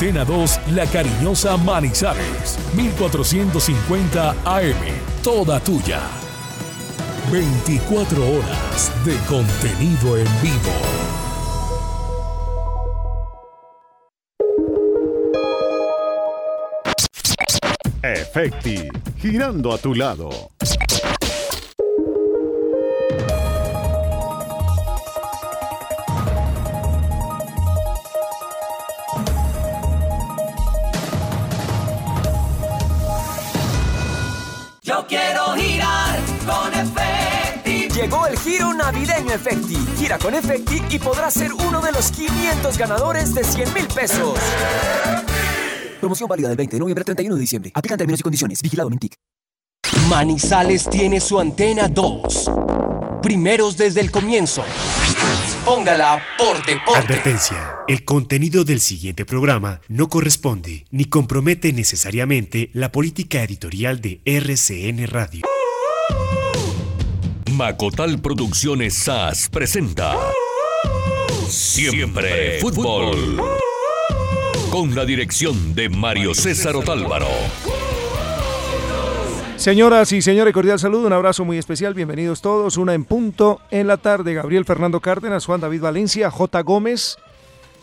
Antena 2, La Cariñosa Manizales, 1450 AM, toda tuya. 24 horas de contenido en vivo. Efecti, girando a tu lado. Quiero girar con Efecti. Llegó el giro navideño Efecti. Gira con Efecti y podrás ser uno de los 500 ganadores de 100 mil pesos. Promoción válida del 20 de noviembre al 31 de diciembre. Aplican términos y condiciones. Vigilado Mintic. Manizales tiene su antena 2. Primeros desde el comienzo. Póngala por deporte. Advertencia. El contenido del siguiente programa no corresponde ni compromete necesariamente la política editorial de RCN Radio. Macotal Producciones SAS presenta Siempre Fútbol. Con la dirección de Mario César Otálvaro. Señoras y señores, cordial saludo, un abrazo muy especial, bienvenidos todos, una en punto en la tarde, Gabriel Fernando Cárdenas, Juan David Valencia, J. Gómez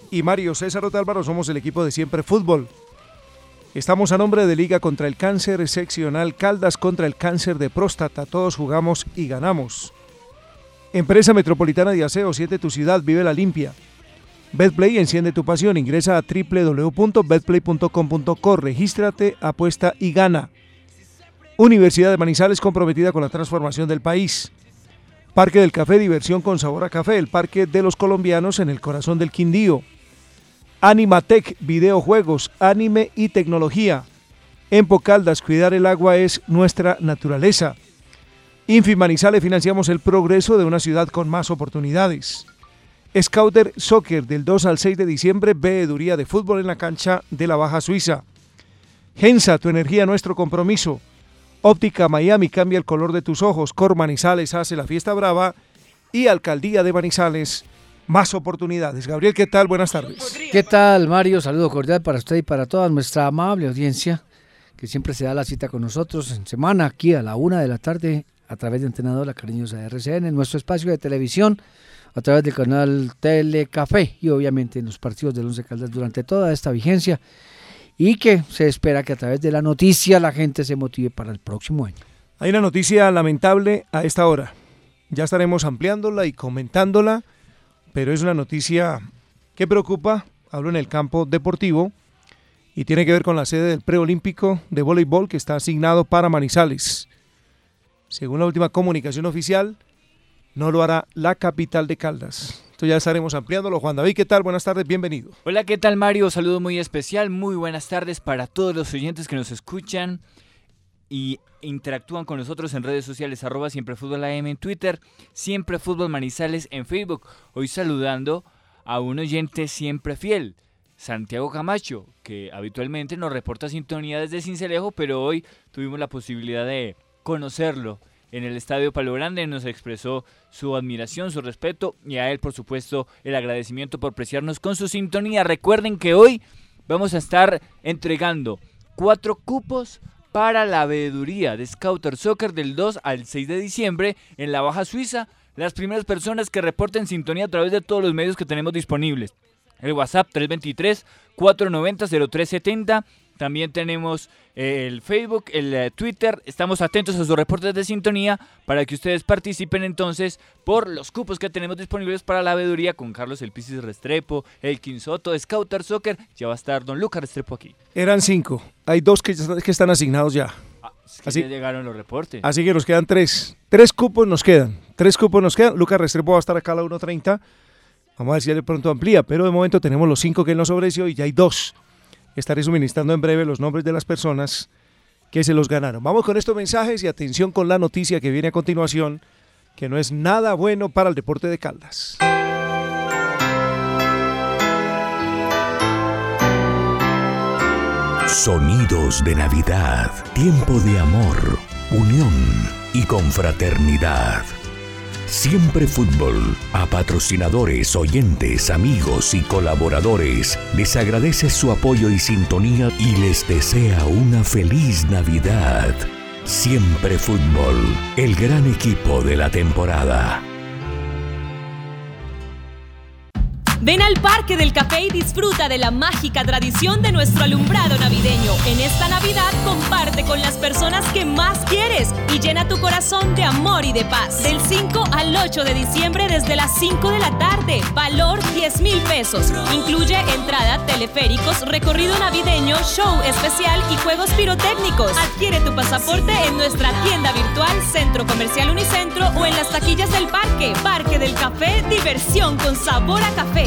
y Mario César Otálvaro, somos el equipo de Siempre Fútbol. Estamos a nombre de Liga contra el Cáncer Seccional Caldas contra el Cáncer de Próstata, todos jugamos y ganamos. Empresa Metropolitana de Aseo, 7 tu ciudad, vive la limpia. Betplay enciende tu pasión, ingresa a www.betplay.com.co, regístrate, apuesta y gana. Universidad de Manizales comprometida con la transformación del país. Parque del Café, diversión con sabor a café, el Parque de los Colombianos en el corazón del Quindío. Animatec, videojuegos, anime y tecnología. En Pocaldas, cuidar el agua es nuestra naturaleza. Infi Manizales financiamos el progreso de una ciudad con más oportunidades. Scouter Soccer del 2 al 6 de diciembre, veeduría de fútbol en la cancha de la Baja Suiza. Gensa, tu energía, nuestro compromiso. Óptica Miami cambia el color de tus ojos. Cor Manizales hace la fiesta brava. Y Alcaldía de Manizales, más oportunidades. Gabriel, ¿qué tal? Buenas tardes. ¿Qué tal, Mario? Saludo cordial para usted y para toda nuestra amable audiencia que siempre se da la cita con nosotros en semana aquí a la una de la tarde a través de Entrenador La Cariñosa RCN, en nuestro espacio de televisión, a través del canal Telecafé y obviamente en los partidos del Once Caldas durante toda esta vigencia y que se espera que a través de la noticia la gente se motive para el próximo año. Hay una noticia lamentable a esta hora. Ya estaremos ampliándola y comentándola, pero es una noticia que preocupa. Hablo en el campo deportivo y tiene que ver con la sede del preolímpico de voleibol que está asignado para Manizales. Según la última comunicación oficial, no lo hará la capital de Caldas. Esto ya estaremos ampliándolo. Juan David, ¿qué tal? Buenas tardes, bienvenido. Hola, ¿qué tal Mario? Saludo muy especial, muy buenas tardes para todos los oyentes que nos escuchan y interactúan con nosotros en redes sociales, arroba siempre fútbol en Twitter, siempre fútbol manizales en Facebook. Hoy saludando a un oyente siempre fiel, Santiago Camacho, que habitualmente nos reporta sintonía desde Cincelejo, pero hoy tuvimos la posibilidad de conocerlo en el Estadio Palo Grande, nos expresó su admiración, su respeto y a él, por supuesto, el agradecimiento por preciarnos con su sintonía. Recuerden que hoy vamos a estar entregando cuatro cupos para la veeduría de Scouter Soccer del 2 al 6 de diciembre en la Baja Suiza. Las primeras personas que reporten sintonía a través de todos los medios que tenemos disponibles. El WhatsApp 323-490-0370. También tenemos eh, el Facebook, el eh, Twitter. Estamos atentos a sus reportes de sintonía para que ustedes participen entonces por los cupos que tenemos disponibles para la veeduría con Carlos El Pisis Restrepo, el Quinsoto, Scouter Soccer. Ya va a estar Don Lucas Restrepo aquí. Eran cinco. Hay dos que, que están asignados ya. Ah, es que ya llegaron los reportes. Así que nos quedan tres. Tres cupos nos quedan. Tres cupos nos quedan. Lucas Restrepo va a estar acá a la 1.30. Vamos a ver si de pronto amplía, pero de momento tenemos los cinco que él nos ofreció y ya hay dos. Estaré suministrando en breve los nombres de las personas que se los ganaron. Vamos con estos mensajes y atención con la noticia que viene a continuación, que no es nada bueno para el deporte de Caldas. Sonidos de Navidad, tiempo de amor, unión y confraternidad. Siempre Fútbol, a patrocinadores, oyentes, amigos y colaboradores, les agradece su apoyo y sintonía y les desea una feliz Navidad. Siempre Fútbol, el gran equipo de la temporada. Ven al Parque del Café y disfruta de la mágica tradición de nuestro alumbrado navideño. En esta Navidad comparte con las personas que más quieres y llena tu corazón de amor y de paz. Del 5 al 8 de diciembre desde las 5 de la tarde. Valor 10 mil pesos. Incluye entrada, teleféricos, recorrido navideño, show especial y juegos pirotécnicos. Adquiere tu pasaporte en nuestra tienda virtual Centro Comercial Unicentro o en las taquillas del parque. Parque del Café, diversión con sabor a café.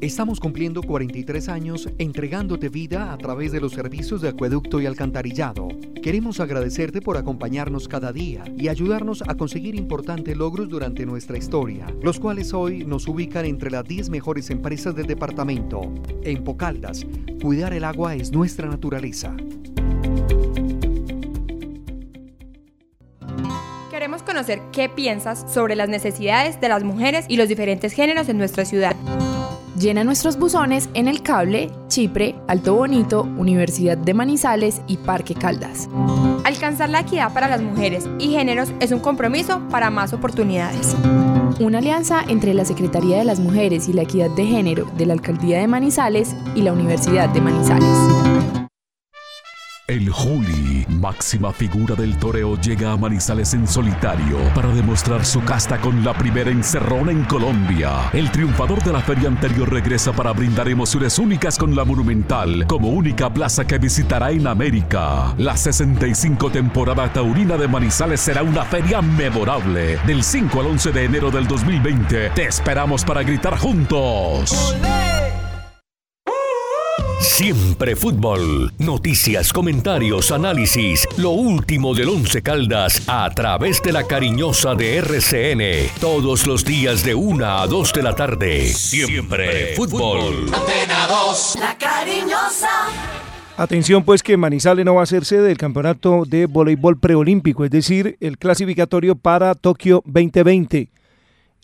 Estamos cumpliendo 43 años entregándote vida a través de los servicios de acueducto y alcantarillado. Queremos agradecerte por acompañarnos cada día y ayudarnos a conseguir importantes logros durante nuestra historia, los cuales hoy nos ubican entre las 10 mejores empresas del departamento. En Pocaldas, cuidar el agua es nuestra naturaleza. Queremos conocer qué piensas sobre las necesidades de las mujeres y los diferentes géneros en nuestra ciudad. Llena nuestros buzones en El Cable, Chipre, Alto Bonito, Universidad de Manizales y Parque Caldas. Alcanzar la equidad para las mujeres y géneros es un compromiso para más oportunidades. Una alianza entre la Secretaría de las Mujeres y la Equidad de Género de la Alcaldía de Manizales y la Universidad de Manizales. El Juli, máxima figura del toreo, llega a Manizales en solitario para demostrar su casta con la primera encerrona en Colombia. El triunfador de la feria anterior regresa para brindar emociones únicas con la Monumental como única plaza que visitará en América. La 65 temporada taurina de Manizales será una feria memorable. Del 5 al 11 de enero del 2020 te esperamos para gritar juntos. Siempre fútbol. Noticias, comentarios, análisis. Lo último del Once Caldas a través de la cariñosa de RCN. Todos los días de 1 a 2 de la tarde. Siempre fútbol. Antena 2, la cariñosa. Atención pues que Manizales no va a ser sede del campeonato de voleibol preolímpico, es decir, el clasificatorio para Tokio 2020.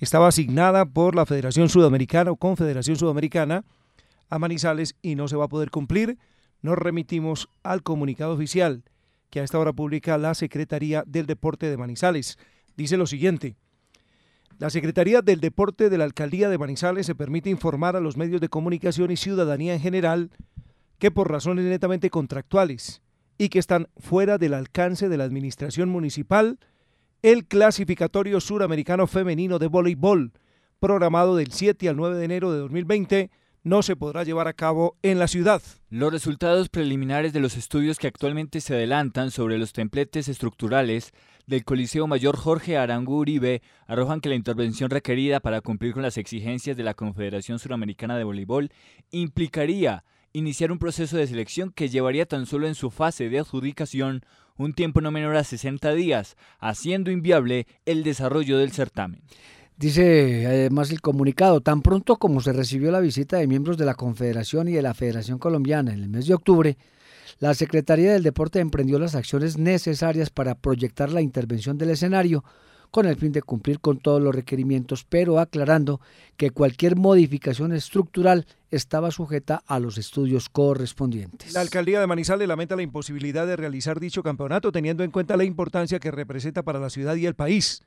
Estaba asignada por la Federación Sudamericana o Confederación Sudamericana a Manizales y no se va a poder cumplir. Nos remitimos al comunicado oficial que a esta hora publica la Secretaría del Deporte de Manizales. Dice lo siguiente. La Secretaría del Deporte de la Alcaldía de Manizales se permite informar a los medios de comunicación y ciudadanía en general que por razones netamente contractuales y que están fuera del alcance de la administración municipal, el clasificatorio suramericano femenino de voleibol, programado del 7 al 9 de enero de 2020, no se podrá llevar a cabo en la ciudad. Los resultados preliminares de los estudios que actualmente se adelantan sobre los templetes estructurales del Coliseo Mayor Jorge Arango Uribe arrojan que la intervención requerida para cumplir con las exigencias de la Confederación Suramericana de Voleibol implicaría iniciar un proceso de selección que llevaría tan solo en su fase de adjudicación un tiempo no menor a 60 días, haciendo inviable el desarrollo del certamen. Dice además el comunicado, tan pronto como se recibió la visita de miembros de la Confederación y de la Federación Colombiana en el mes de octubre, la Secretaría del Deporte emprendió las acciones necesarias para proyectar la intervención del escenario con el fin de cumplir con todos los requerimientos, pero aclarando que cualquier modificación estructural estaba sujeta a los estudios correspondientes. La alcaldía de Manizales lamenta la imposibilidad de realizar dicho campeonato teniendo en cuenta la importancia que representa para la ciudad y el país.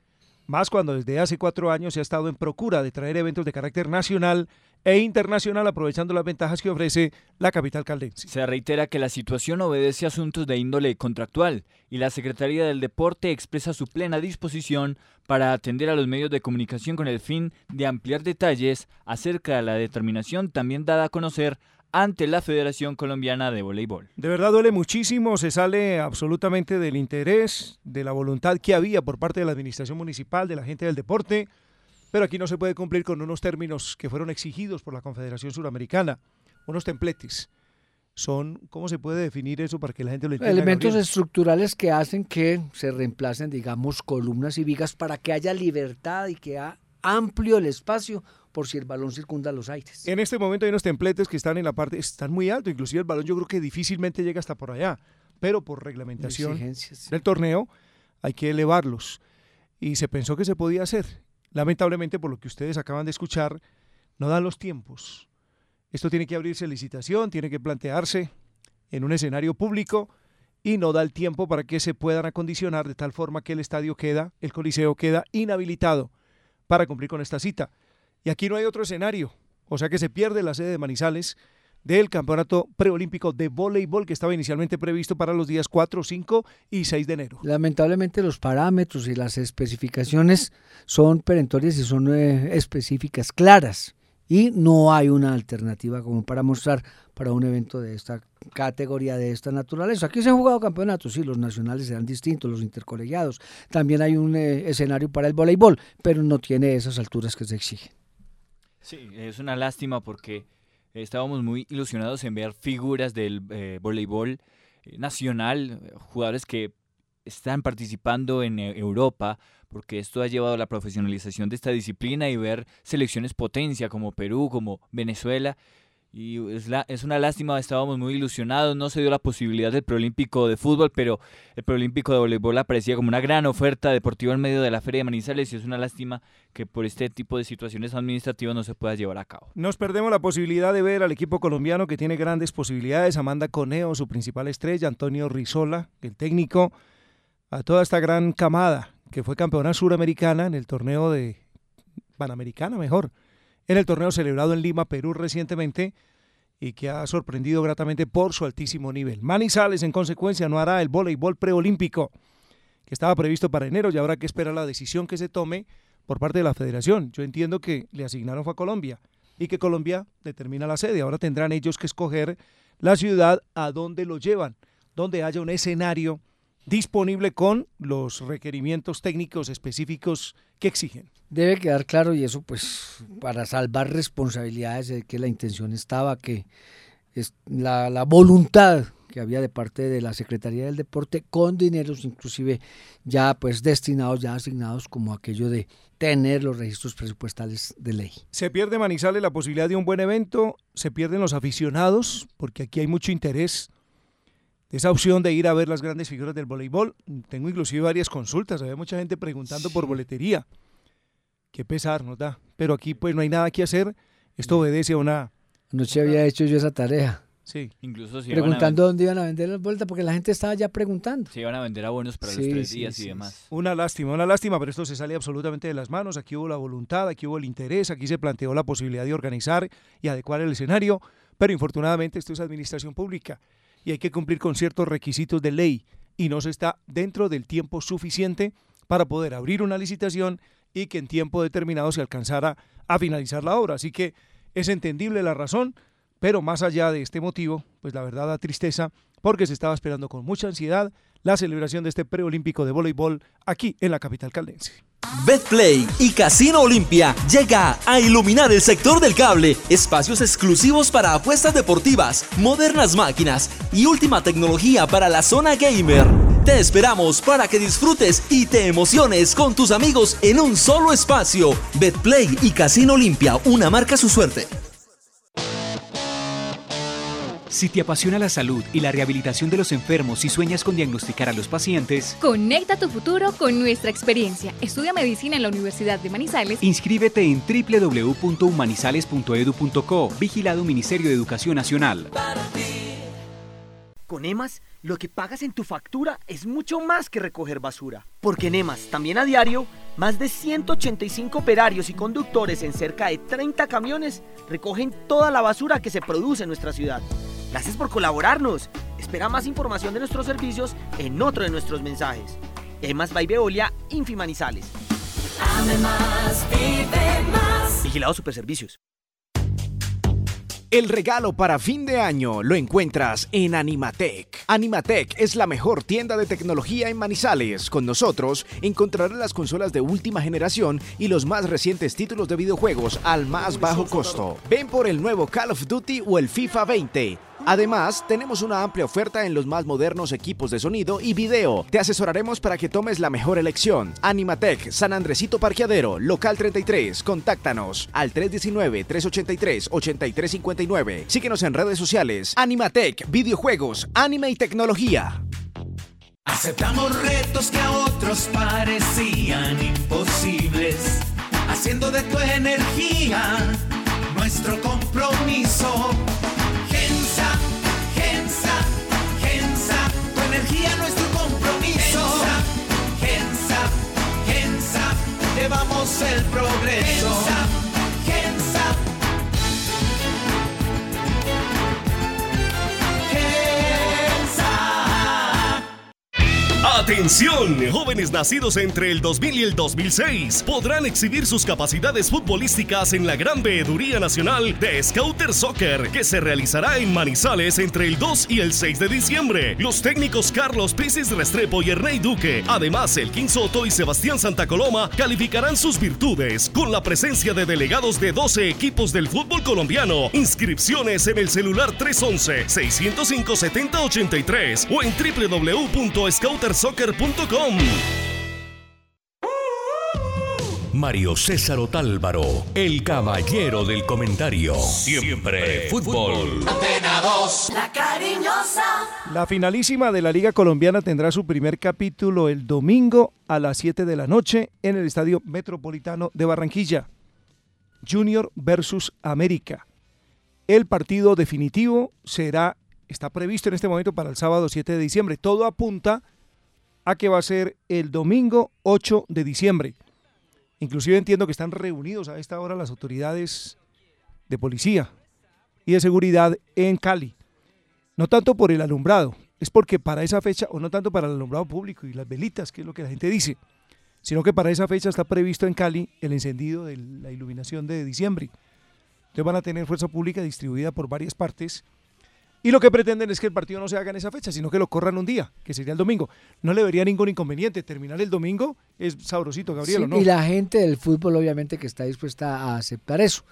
Más cuando desde hace cuatro años se ha estado en procura de traer eventos de carácter nacional e internacional aprovechando las ventajas que ofrece la capital caldense. Se reitera que la situación obedece a asuntos de índole contractual y la Secretaría del Deporte expresa su plena disposición para atender a los medios de comunicación con el fin de ampliar detalles acerca de la determinación también dada a conocer ante la Federación Colombiana de Voleibol. De verdad duele muchísimo, se sale absolutamente del interés, de la voluntad que había por parte de la administración municipal, de la gente del deporte, pero aquí no se puede cumplir con unos términos que fueron exigidos por la Confederación Suramericana, unos templetes. Son, ¿cómo se puede definir eso para que la gente lo entienda? Elementos estructurales que hacen que se reemplacen, digamos, columnas y vigas para que haya libertad y que haya amplio el espacio por si el balón circunda los aires. En este momento hay unos templetes que están en la parte, están muy altos, inclusive el balón yo creo que difícilmente llega hasta por allá, pero por reglamentación del torneo hay que elevarlos. Y se pensó que se podía hacer. Lamentablemente, por lo que ustedes acaban de escuchar, no dan los tiempos. Esto tiene que abrirse licitación, tiene que plantearse en un escenario público y no da el tiempo para que se puedan acondicionar de tal forma que el estadio queda, el coliseo queda inhabilitado para cumplir con esta cita. Y aquí no hay otro escenario. O sea que se pierde la sede de Manizales del Campeonato Preolímpico de Voleibol que estaba inicialmente previsto para los días 4, 5 y 6 de enero. Lamentablemente los parámetros y las especificaciones son perentorias y son eh, específicas, claras. Y no hay una alternativa como para mostrar para un evento de esta categoría, de esta naturaleza. Aquí se han jugado campeonatos, sí, los nacionales serán distintos, los intercolegiados. También hay un eh, escenario para el voleibol, pero no tiene esas alturas que se exigen. Sí, es una lástima porque estábamos muy ilusionados en ver figuras del eh, voleibol eh, nacional, jugadores que están participando en eh, Europa, porque esto ha llevado a la profesionalización de esta disciplina y ver selecciones potencia como Perú, como Venezuela, y es, la, es una lástima, estábamos muy ilusionados, no se dio la posibilidad del preolímpico de fútbol, pero el preolímpico de voleibol aparecía como una gran oferta deportiva en medio de la Feria de Manizales y es una lástima que por este tipo de situaciones administrativas no se pueda llevar a cabo. Nos perdemos la posibilidad de ver al equipo colombiano que tiene grandes posibilidades, Amanda Coneo, su principal estrella, Antonio Rizola, el técnico, a toda esta gran camada que fue campeona suramericana en el torneo de Panamericana, mejor en el torneo celebrado en Lima, Perú recientemente y que ha sorprendido gratamente por su altísimo nivel. Manizales, en consecuencia, no hará el voleibol preolímpico que estaba previsto para enero y habrá que esperar la decisión que se tome por parte de la federación. Yo entiendo que le asignaron a Colombia y que Colombia determina la sede. Ahora tendrán ellos que escoger la ciudad a donde lo llevan, donde haya un escenario disponible con los requerimientos técnicos específicos que exigen. Debe quedar claro y eso pues para salvar responsabilidades de que la intención estaba, que es la, la voluntad que había de parte de la Secretaría del Deporte con dineros inclusive ya pues destinados, ya asignados como aquello de tener los registros presupuestales de ley. Se pierde Manizales la posibilidad de un buen evento, se pierden los aficionados, porque aquí hay mucho interés esa opción de ir a ver las grandes figuras del voleibol. Tengo inclusive varias consultas, hay mucha gente preguntando por boletería. Qué pesar nos da. Pero aquí pues no hay nada que hacer. Esto obedece a una... Noche había hecho yo esa tarea. Sí. Incluso si Preguntando dónde iban a vender las vueltas, porque la gente estaba ya preguntando. Si iban a vender abonos para los tres días y demás. Una lástima, una lástima, pero esto se sale absolutamente de las manos. Aquí hubo la voluntad, aquí hubo el interés, aquí se planteó la posibilidad de organizar y adecuar el escenario, pero infortunadamente esto es administración pública y hay que cumplir con ciertos requisitos de ley y no se está dentro del tiempo suficiente para poder abrir una licitación y que en tiempo determinado se alcanzara a finalizar la obra. Así que es entendible la razón, pero más allá de este motivo, pues la verdad da tristeza porque se estaba esperando con mucha ansiedad la celebración de este preolímpico de voleibol aquí en la capital caldense. Betplay y Casino Olimpia llega a iluminar el sector del cable, espacios exclusivos para apuestas deportivas, modernas máquinas y última tecnología para la zona gamer. Te esperamos para que disfrutes y te emociones con tus amigos en un solo espacio. Betplay y Casino Olimpia, una marca su suerte. Si te apasiona la salud y la rehabilitación de los enfermos y sueñas con diagnosticar a los pacientes, conecta tu futuro con nuestra experiencia. Estudia medicina en la Universidad de Manizales. Inscríbete en www.humanizales.edu.co. Vigilado Ministerio de Educación Nacional. Con EMAS lo que pagas en tu factura es mucho más que recoger basura. Porque en EMAS, también a diario, más de 185 operarios y conductores en cerca de 30 camiones recogen toda la basura que se produce en nuestra ciudad. Gracias por colaborarnos. Espera más información de nuestros servicios en otro de nuestros mensajes. EMAS by Veolia, Infimanizales. Ame más, vive más. Vigilado Superservicios. El regalo para fin de año lo encuentras en Animatec. Animatec es la mejor tienda de tecnología en Manizales. Con nosotros encontrarás las consolas de última generación y los más recientes títulos de videojuegos al más bajo costo. Ven por el nuevo Call of Duty o el FIFA 20. Además, tenemos una amplia oferta en los más modernos equipos de sonido y video. Te asesoraremos para que tomes la mejor elección. Animatec, San Andresito Parqueadero, local 33. Contáctanos al 319-383-8359. Síguenos en redes sociales. Animatec, videojuegos, anime y tecnología. Aceptamos retos que a otros parecían imposibles, haciendo de tu energía nuestro compromiso. Energía nuestro compromiso. Gensa, Gensa, llevamos el progreso. Gensa, Gensa. Atención, jóvenes nacidos entre el 2000 y el 2006 podrán exhibir sus capacidades futbolísticas en la Gran Veeduría Nacional de Scouter Soccer, que se realizará en Manizales entre el 2 y el 6 de diciembre. Los técnicos Carlos Pisis Restrepo y Ernei Duque, además el Soto y Sebastián Santa Coloma, calificarán sus virtudes con la presencia de delegados de 12 equipos del fútbol colombiano. Inscripciones en el celular 311-605-7083 o en www.scoutersoccer.com. Mario César Otálvaro, el caballero del comentario. Siempre fútbol. Antena 2, la cariñosa. La finalísima de la Liga Colombiana tendrá su primer capítulo el domingo a las 7 de la noche en el Estadio Metropolitano de Barranquilla. Junior versus América. El partido definitivo será, está previsto en este momento para el sábado 7 de diciembre. Todo apunta a que va a ser el domingo 8 de diciembre. Inclusive entiendo que están reunidos a esta hora las autoridades de policía y de seguridad en Cali. No tanto por el alumbrado, es porque para esa fecha, o no tanto para el alumbrado público y las velitas, que es lo que la gente dice, sino que para esa fecha está previsto en Cali el encendido de la iluminación de diciembre. Entonces van a tener fuerza pública distribuida por varias partes y lo que pretenden es que el partido no se haga en esa fecha, sino que lo corran un día, que sería el domingo. No le vería ningún inconveniente. Terminar el domingo es sabrosito, Gabriel, Sí, ¿o ¿no? Y la gente del fútbol obviamente que está dispuesta a aceptar eso.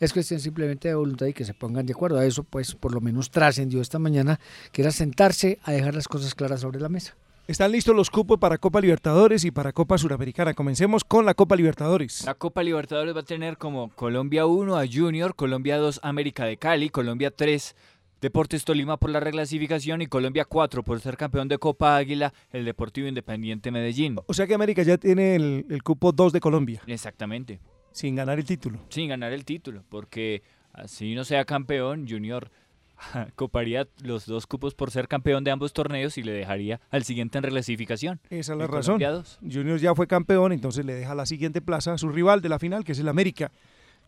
Es cuestión simplemente de voluntad y que se pongan de acuerdo. A eso pues por lo menos trascendió esta mañana, que era sentarse a dejar las cosas claras sobre la mesa. Están listos los cupos para Copa Libertadores y para Copa Suramericana. Comencemos con la Copa Libertadores. La Copa Libertadores va a tener como Colombia 1 a Junior, Colombia 2 América de Cali, Colombia 3 Deportes Tolima por la reclasificación y Colombia 4 por ser campeón de Copa Águila, el Deportivo Independiente Medellín. O sea que América ya tiene el, el cupo 2 de Colombia, Exactamente, sin ganar el título. sin ganar el título, porque así no sea campeón, Junior coparía los dos cupos por ser campeón de ambos torneos y le dejaría al siguiente en reclasificación. Esa es la razón. Junior ya fue campeón, entonces le deja la siguiente plaza a su rival de la final, que es el América.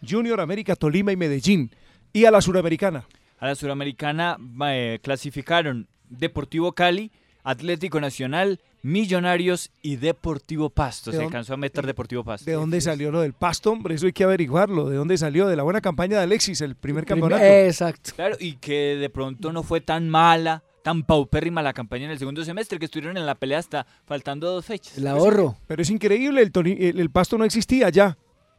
Junior, América, Tolima y Medellín. Y a la Suramericana. A la Suramericana eh, clasificaron Deportivo Cali, Atlético Nacional, Millonarios y Deportivo Pasto. ¿De Se alcanzó a meter Deportivo Pasto. ¿De dónde salió lo del pasto, hombre? Eso hay que averiguarlo. ¿De dónde salió? De la buena campaña de Alexis, el primer campeonato. Exacto. Claro, y que de pronto no fue tan mala, tan paupérrima la campaña en el segundo semestre, que estuvieron en la pelea hasta faltando dos fechas. El ahorro. Pero es increíble, el, el, el pasto no existía ya.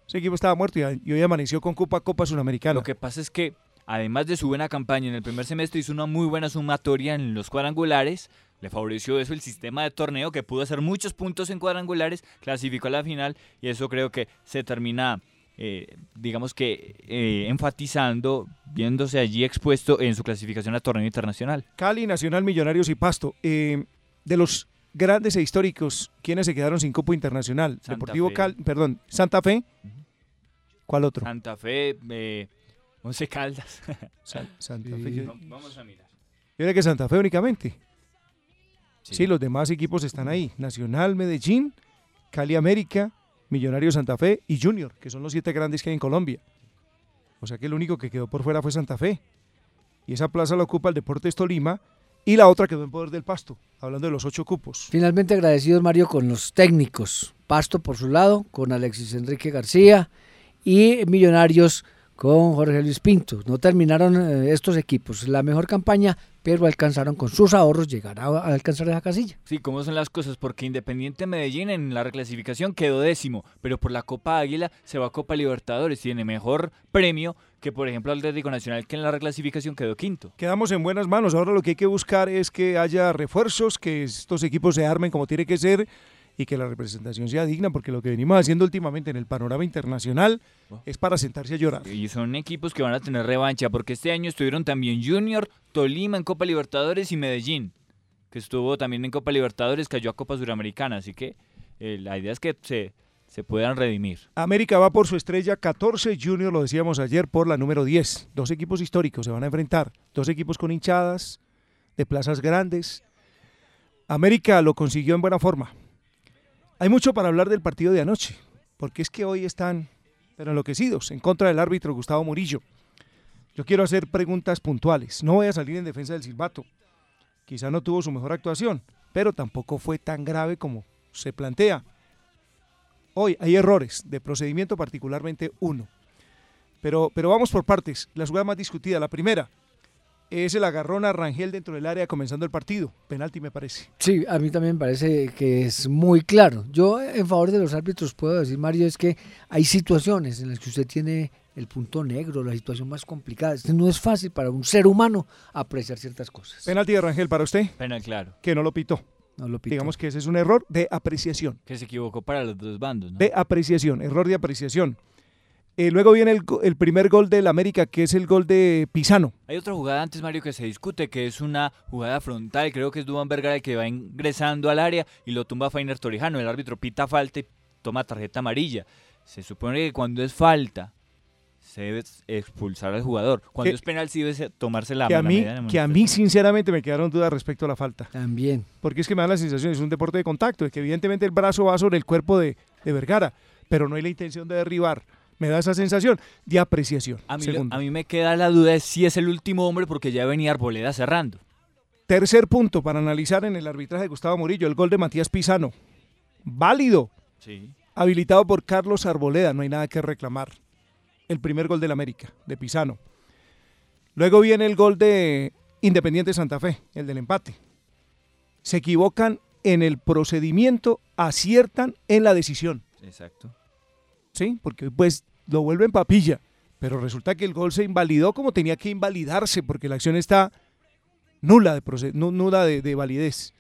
Ese equipo estaba muerto y, y hoy amaneció con Copa Copa Suramericana. Lo que pasa es que, además de su buena campaña en el primer semestre, hizo una muy buena sumatoria en los cuadrangulares. Le favoreció eso el sistema de torneo, que pudo hacer muchos puntos en cuadrangulares, clasificó a la final y eso creo que se termina, eh, digamos que, eh, enfatizando, viéndose allí expuesto en su clasificación a torneo internacional. Cali, Nacional, Millonarios y Pasto. Eh, de los grandes e históricos, ¿quiénes se quedaron sin Copa Internacional? Santa Deportivo. Cali, perdón, Santa Fe. ¿Cuál otro? Santa Fe, eh, Once Caldas. San- Santa Fe. Yo, Vamos a mirar. yo era que Santa Fe únicamente. Sí. los demás equipos están ahí. Nacional, Medellín, Cali América, Millonario Santa Fe y Junior, que son los siete grandes que hay en Colombia. O sea que el único que quedó por fuera fue Santa Fe. Y esa plaza la ocupa el Deportes Tolima y la otra quedó en poder del Pasto, hablando de los ocho cupos. Finalmente agradecidos Mario con los técnicos. Pasto por su lado, con Alexis Enrique García y Millonarios con Jorge Luis Pinto. No terminaron eh, estos equipos la mejor campaña, pero alcanzaron con sus ahorros llegar a, alcanzar esa casilla. Sí, ¿cómo son las cosas? Porque Independiente Medellín en la reclasificación quedó décimo, pero por la Copa Águila se va a Copa Libertadores, tiene mejor premio que por ejemplo Atlético Nacional que en la reclasificación quedó quinto. Quedamos en buenas manos, ahora lo que hay que buscar es que haya refuerzos, que estos equipos se armen como tiene que ser y que la representación sea digna, porque lo que venimos haciendo últimamente en el panorama internacional oh. es para sentarse a llorar. Y son equipos que van a tener revancha, porque este año estuvieron también Junior, Tolima en Copa Libertadores y Medellín, que estuvo también en Copa Libertadores, cayó a Copa Suramericana, así que eh, la idea es que se, se puedan redimir. América va por su estrella 14, Junior lo decíamos ayer por la número 10. Dos equipos históricos se van a enfrentar, dos equipos con hinchadas, de plazas grandes. América lo consiguió en buena forma, hay mucho para hablar del partido de anoche, porque es que hoy están pero enloquecidos en contra del árbitro Gustavo Murillo. Yo quiero hacer preguntas puntuales. No voy a salir en defensa del silbato. Quizá no tuvo su mejor actuación, pero tampoco fue tan grave como se plantea. Hoy hay errores de procedimiento, particularmente uno. Pero, pero vamos por partes. La jugada más discutida, la primera, es el agarrón a Rangel dentro del área comenzando el partido. Penalti me parece. Sí, a mí también me parece que es muy claro. Yo en favor de los árbitros puedo decir, Mario, es que hay situaciones en las que usted tiene el punto negro, la situación más complicada. No es fácil para un ser humano apreciar ciertas cosas. Penalti de Rangel para usted. Penal, claro. Que no lo pitó. No lo pitó. Digamos que ese es un error de apreciación. Que se equivocó para los dos bandos. ¿no? De apreciación, error de apreciación. Eh, luego viene el, primer gol del América, que es el gol de Pisano. Hay otra jugada antes, Mario, que se discute, que es una jugada frontal. Creo que es Duban Vergara el que va ingresando al área y lo tumba Fainer Torijano. El árbitro pita falta y toma tarjeta amarilla. Se supone que cuando es falta, se debe expulsar al jugador. Cuando es penal, sí debe tomarse la, que a mí, Que a mí, sinceramente, me quedaron dudas respecto a la falta. También. Porque es que me da la sensación, es un deporte de contacto, de que evidentemente el brazo va sobre el cuerpo de, de Vergara, pero no hay la intención de derribar me da esa sensación de apreciación. A mí, me queda la duda de si es el último hombre porque ya venía Arboleda cerrando. Tercer punto para analizar en el arbitraje de Gustavo Murillo, el gol de Matías Pisano. Válido. Sí. Habilitado por Carlos Arboleda, no hay nada que reclamar. El primer gol del América, de Pisano. Luego viene el gol de Independiente Santa Fe, el del empate. Se equivocan en el procedimiento, aciertan en la decisión. Exacto. ¿sí? Porque pues lo vuelven papilla, pero resulta que el gol se invalidó como tenía que invalidarse porque la acción está nula de, nula de, validez.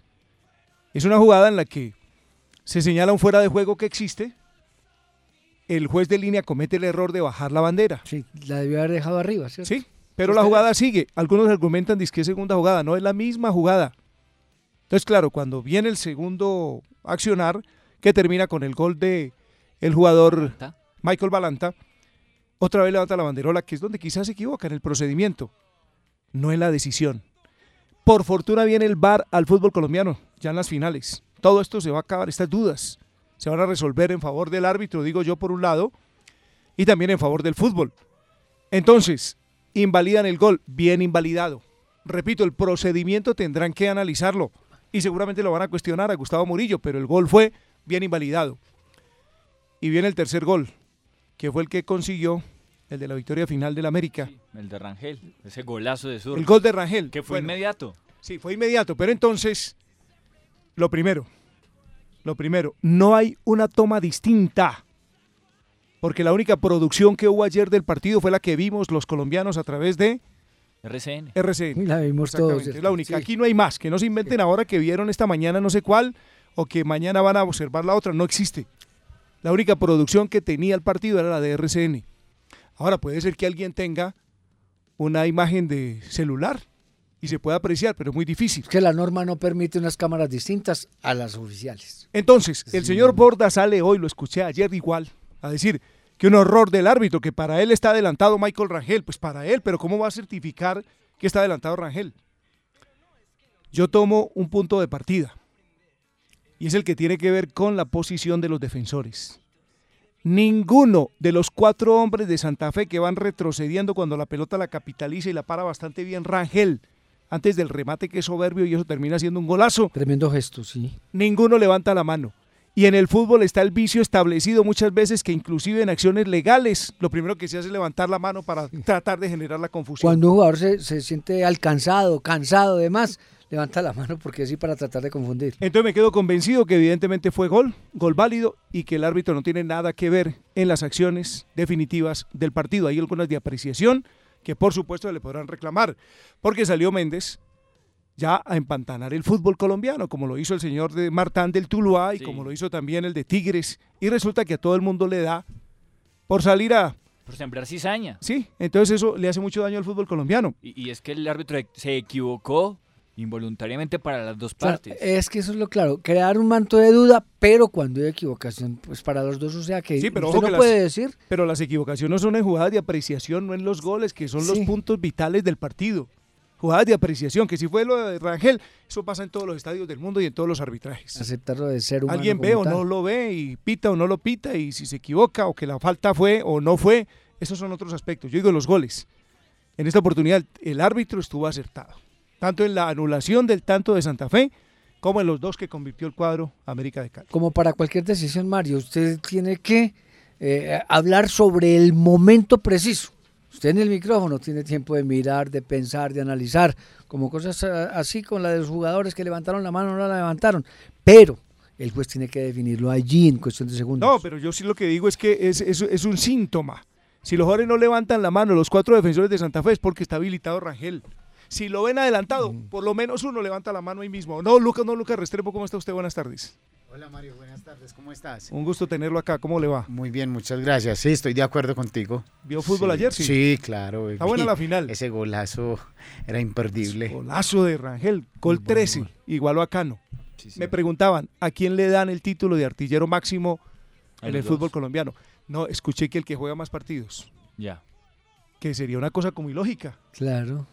Es una jugada en la que se señala un fuera de juego que existe, el juez de línea comete el error de bajar la bandera. Sí, la debió haber dejado arriba, ¿cierto? Sí, pero la jugada sigue. Algunos argumentan que es segunda jugada, no es la misma jugada. Entonces, claro, cuando viene el segundo accionar, que termina con el gol de el jugador Michael Balanta, otra vez levanta la banderola, que es donde quizás se equivoca en el procedimiento, no en la decisión. Por fortuna viene el VAR al fútbol colombiano, ya en las finales. Todo esto se va a acabar, estas dudas se van a resolver en favor del árbitro, digo yo por un lado, y también en favor del fútbol. Entonces, invalidan el gol, bien invalidado. Repito, el procedimiento tendrán que analizarlo y seguramente lo van a cuestionar a Gustavo Murillo, pero el gol fue bien invalidado. Y viene el tercer gol, que fue el que consiguió el de la victoria final del América. el de Rangel, ese golazo de sur. El gol de Rangel. Que fue inmediato. Sí, fue inmediato, pero entonces, lo primero, lo primero, no hay una toma distinta. Porque la única producción que hubo ayer del partido fue la que vimos los colombianos a través de RCN. RCN. La vimos todos. Es la única. Aquí no hay más. Que no se inventen ahora que vieron esta mañana no sé cuál o que mañana van a observar la otra. No existe. La única producción que tenía el partido era la de RCN. Ahora puede ser que alguien tenga una imagen de celular y se pueda apreciar, pero es muy difícil. que la norma no permite unas cámaras distintas a las oficiales. Entonces, el señor Borda sale hoy, lo escuché ayer igual, a decir que un horror del árbitro, que para él está adelantado Michael Rangel. Pues para él, pero ¿cómo va a certificar que está adelantado Rangel? yo tomo un punto de partida y es el que tiene que ver con la posición de los defensores. Ninguno de los cuatro hombres de Santa Fe que van retrocediendo cuando la pelota la capitaliza y la para bastante bien Rangel antes del remate que es soberbio y eso termina siendo un golazo. Tremendo gesto, sí. Ninguno levanta la mano. Y en el fútbol está el vicio establecido muchas veces que inclusive en acciones legales lo primero que se hace es levantar la mano para tratar de generar la confusión. Cuando un jugador se, se siente alcanzado, cansado, demás, levanta la mano porque sí para tratar de confundir. Entonces me quedo convencido que evidentemente fue gol, gol válido y que el árbitro no tiene nada que ver en las acciones definitivas del partido. Hay algunas de apreciación que por supuesto le podrán reclamar, porque salió Méndez ya a empantanar el fútbol colombiano, como lo hizo el señor de Martán del Tuluá y como lo hizo también el de Tigres, y resulta que a todo el mundo le da por salir a... Por sembrar cizaña. Sí, entonces eso le hace mucho daño al fútbol colombiano. Y, y es que el árbitro se equivocó involuntariamente para las dos partes. es que eso es lo claro, crear un manto de duda, pero cuando hay equivocación, pues para los dos, o sea que Sí, pero usted no que las- puede decir. Pero las equivocaciones son en jugadas de apreciación, no en los goles, que son los puntos vitales del partido. Jugadas de apreciación, que si fue lo de Rangel, eso pasa en todos los estadios del mundo y en todos los arbitrajes. Aceptarlo de ser humano. Alguien ve o tal. no lo ve y pita o no lo pita y si se equivoca o que la falta fue o no fue, esos son otros aspectos. Yo digo los goles. En esta oportunidad el árbitro estuvo acertado, tanto en la anulación del tanto de Santa Fe como en los dos que convirtió el cuadro América de Cali. Como para cualquier decisión, Mario, usted tiene que eh, hablar sobre el momento preciso. Usted en el micrófono tiene tiempo de mirar, de pensar, de analizar, como cosas ah, así con la de los jugadores que levantaron la mano o no la levantaron. Pero el juez tiene que definirlo allí en cuestión de segundos. No, pero yo sí lo que digo es que es, es- es un síntoma. Si los jugadores no levantan la mano, los cuatro defensores de Santa Fe, es porque está habilitado Rangel. Si lo ven adelantado, Mm. por lo menos uno levanta la mano ahí mismo. No, Lucas, no, Lucas Restrepo, ¿cómo está usted? Buenas tardes. Hola Mario, buenas tardes, ¿cómo estás? Un gusto tenerlo acá. ¿Cómo le va? Muy bien, muchas gracias. Sí, estoy de acuerdo contigo. ¿Vio fútbol Sí, ayer? Sí. Sí, claro. Está buena la final. Ese golazo era imperdible. Golazo de Rangel, gol 13, igualó a Cano. Me preguntaban, ¿a quién le dan el título de artillero máximo en los el fútbol colombiano? No, escuché que el que juega más partidos, Ya. que sería una cosa como ilógica, Claro.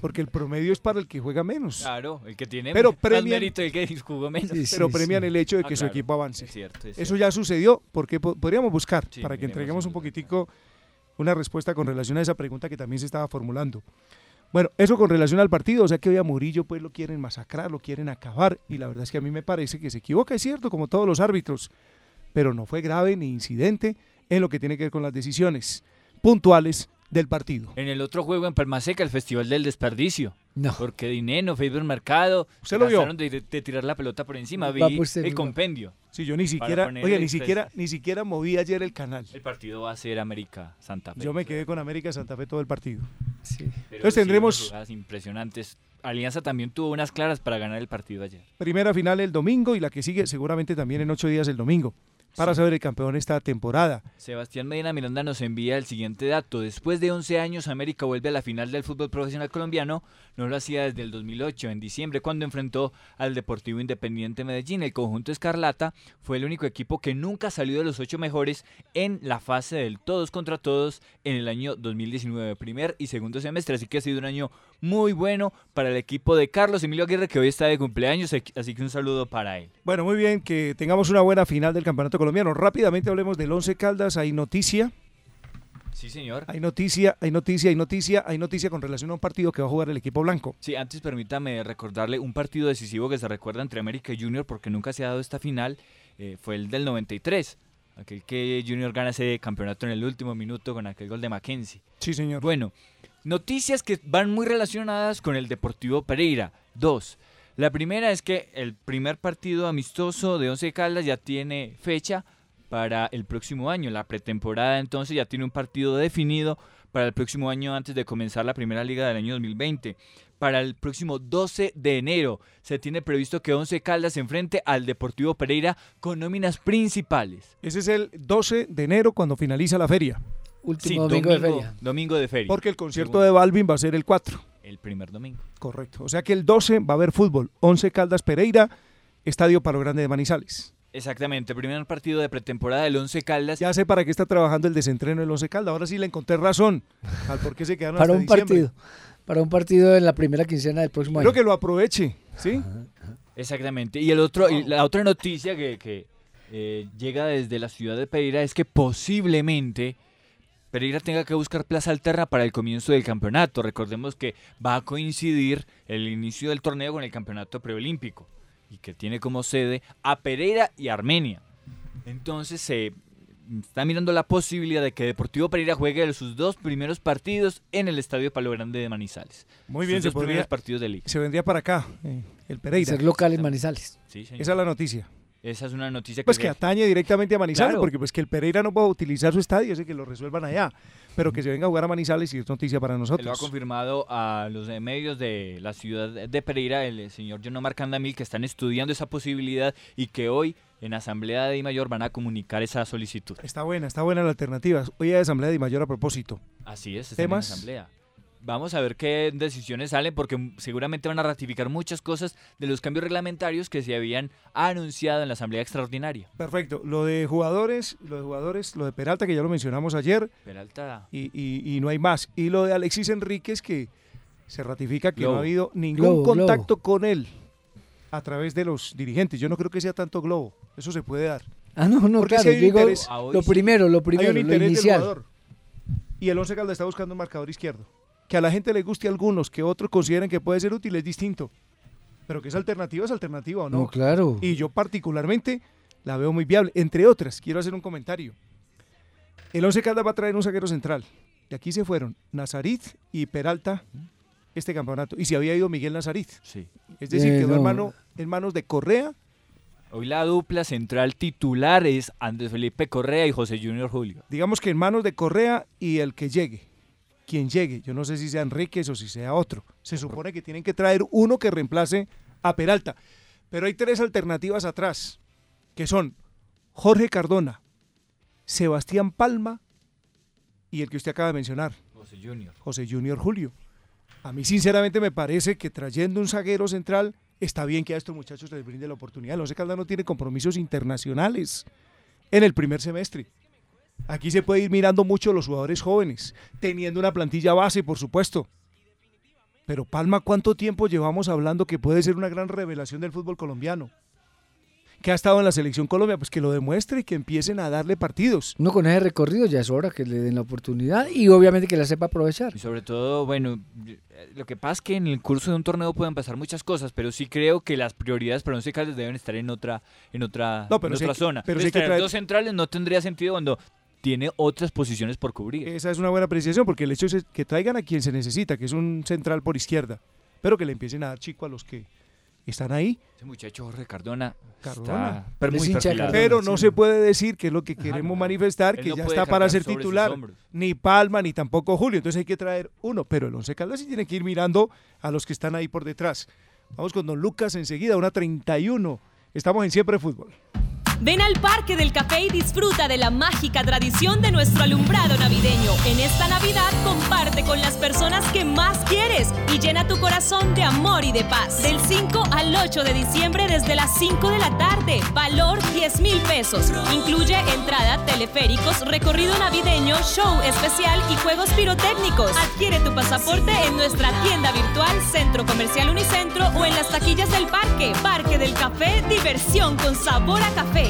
Porque el promedio es para el que juega menos. Claro, el que tiene Pero más mérito el que jugó menos. pero premian el hecho de Ah, que su claro, equipo avance. es cierto, es Eso ya sucedió, porque po- podríamos buscar Sí, para que entreguemos un poquitico una respuesta con relación a esa pregunta que también se estaba formulando. Bueno, eso con relación al partido, o sea que hoy a Murillo pues lo quieren masacrar, lo quieren acabar, y la verdad es que a mí me parece que se equivoca, es cierto, como todos los árbitros, pero no fue grave ni incidente en lo que tiene que ver con las decisiones puntuales del partido. En el otro juego en Palma Seca, el Festival del Desperdicio. No. Porque Dineno, Facebook Mercado, ¿Usted lo vio? de, de- tirar la pelota por encima. Vi el compendio. Sí, yo ni siquiera, oye, ni siquiera, ni siquiera moví ayer el canal. El partido va a ser América Santa Fe. Yo me quedé con América Santa Fe todo el partido. Pero Entonces sí, tendremos impresionantes. Alianza también tuvo unas claras para ganar el partido ayer. primera final el domingo y la que sigue seguramente también en ocho días el domingo, para saber el campeón esta temporada. Sebastián Medina Miranda nos envía el siguiente dato. Después de 11 años, América vuelve a la final del fútbol profesional colombiano. No lo hacía desde el 2008, en diciembre, cuando enfrentó al Deportivo Independiente Medellín. El conjunto Escarlata fue el único equipo que nunca salió de los ocho mejores en la fase del todos contra todos en el año 2019, primer y segundo semestre. Así que ha sido un año muy bueno para el equipo de Carlos Emilio Aguirre, que hoy está de cumpleaños. Así que un saludo para él. Bueno, muy bien, que tengamos una buena final del campeonato colombiano. Rápidamente hablemos del Once Caldas, hay noticia. Sí, señor. Hay noticia, hay noticia, hay noticia, hay noticia con relación a un partido que va a jugar el equipo blanco. Sí, antes permítame recordarle un partido decisivo que se recuerda entre América y Junior porque nunca se ha dado esta final, eh, fue el del 93, aquel que Junior gana ese campeonato en el último minuto con aquel gol de Mackenzie. Sí, señor. Bueno, noticias que van muy relacionadas con el Deportivo Pereira. Dos. La primera es que el primer partido amistoso de Once Caldas ya tiene fecha para el próximo año. La pretemporada entonces ya tiene un partido definido para el próximo año antes de comenzar la primera liga del año 2020. Para el próximo 12 de enero se tiene previsto que Once Caldas se enfrente al Deportivo Pereira con nóminas principales. Ese es el 12 de enero cuando finaliza la feria. Último Sí, domingo, de feria. Domingo de feria. Porque el concierto de Balvin va a ser el 4. El primer domingo. Correcto. O sea que el 12 va a haber fútbol. 11 Caldas Pereira, Estadio Palo Grande de Manizales. Exactamente, primer partido de pretemporada del Once Caldas. Ya sé para qué está trabajando el desentreno del Once Caldas. Ahora sí le encontré razón al por qué se quedaron Para hasta un diciembre. partido. Para un partido en la primera quincena del próximo Creo año. que lo aproveche. ¿Sí? Exactamente. Y el otro, y la otra noticia que, que, eh, llega desde la ciudad de Pereira es que posiblemente Pereira tenga que buscar plaza alterna para el comienzo del campeonato. Recordemos que va a coincidir el inicio del torneo con el campeonato preolímpico y que tiene como sede a Pereira y Armenia. Entonces se está mirando la posibilidad de que Deportivo Pereira juegue sus dos primeros partidos en el Estadio Palo Grande de Manizales. Muy bien, sus se dos podría- primeros partidos de liga. Se vendría para acá, eh, el Pereira. Ser local en Manizales. Sí, señor. Esa es la noticia. Esa es una noticia Pues que que se- atañe directamente a Manizales, Claro. porque pues que el Pereira no pueda utilizar su estadio, ese que lo resuelvan allá. Pero que se venga a jugar a Manizales y es noticia para Se lo ha nosotros. confirmado a los medios de la ciudad de Pereira, el eh, señor John Omar Candamil, que están estudiando esa posibilidad y que hoy en Asamblea de Mayor van a comunicar esa solicitud. Está buena, está buena la alternativa. Hoy hay Asamblea de Mayor a propósito. Así es, están en ¿Temas? Asamblea. Vamos a ver qué decisiones salen porque seguramente van a ratificar muchas cosas de los cambios reglamentarios que se habían anunciado en la Asamblea Extraordinaria. Perfecto. Lo de jugadores, lo de jugadores, lo de Peralta, que ya lo mencionamos ayer, Peralta. y, y- y no hay más. Y lo de Alexis Enríquez, que se ratifica que no ha habido ningún Globo, contacto con él a través de los dirigentes. Yo no creo que sea tanto globo. Eso se puede dar. Ah, no, no, Porque claro. si hay digo, interés- lo primero, lo Hay primero, un lo interés del inicial. jugador. Y el Once Caldas está buscando un marcador izquierdo. Que a la gente le guste a algunos, que otros consideren que puede ser útil, es distinto. Pero que es alternativa, es alternativa o no. No, claro. Y yo particularmente la veo muy viable. Entre otras, quiero hacer un comentario. El Once Caldas va a traer un zaguero central. Y aquí se fueron Nazarit y Peralta este campeonato. Y si había ido Miguel Nazarit. Sí. Es decir, Eh, quedó no. en, mano- en manos de Correa. Hoy la dupla central titular es Andrés Felipe Correa y José Junior Julio. digamos que en manos de Correa y el que llegue. Quien llegue, yo no sé si sea Enríquez o si sea otro. Se supone que tienen que traer uno que reemplace a Peralta. Pero hay tres alternativas atrás, que son Jorge Cardona, Sebastián Palma y el que usted acaba de mencionar, José Junior. José Junior Julio. A mí sinceramente me parece que trayendo un zaguero central está bien que a estos muchachos les brinde la oportunidad. El Once Caldas no tiene compromisos internacionales en el primer semestre. Aquí se puede ir mirando mucho los jugadores jóvenes, teniendo una plantilla base, por supuesto. Pero Palma, ¿cuánto tiempo llevamos hablando que puede ser una gran revelación del fútbol colombiano? Que ha estado en la selección Colombia, pues que lo demuestre y que empiecen a darle partidos. Uno con ese recorrido ya es hora que le den la oportunidad y obviamente que la sepa aprovechar. Y sobre todo, bueno, lo que pasa es que en el curso de un torneo pueden pasar muchas cosas, pero sí creo que las prioridades Caldas deben estar en otra, en otra, No, pero en sí otra que- zona. pero Entonces, traer- dos centrales no tendría sentido cuando tiene otras posiciones por cubrir. Esa es una buena apreciación, porque el hecho es que traigan a quien se necesita, que es un central por izquierda, pero que le empiecen a dar chico a los que están ahí. Ese muchacho Jorge Cardona, Cardona. está pero muy no se puede decir que es lo que queremos manifestar, que no ya está para ser titular. Ni Palma, ni tampoco Julio. Entonces hay que traer uno. Pero el Once Caldas sí tiene que ir mirando a los que están ahí por detrás. Vamos con Don Lucas enseguida, una 31. Estamos en Siempre Fútbol. Ven al Parque del Café y disfruta de la mágica tradición de nuestro alumbrado navideño. En esta Navidad comparte con las personas que más quieres y llena tu corazón de amor y de paz. Del 5 al 8 de diciembre desde las 5 de la tarde. Valor 10 mil pesos. Incluye entrada, teleféricos, recorrido navideño, show especial y juegos pirotécnicos. Adquiere tu pasaporte en nuestra tienda virtual Centro Comercial Unicentro o en las taquillas del parque. Parque del Café, diversión con sabor a café.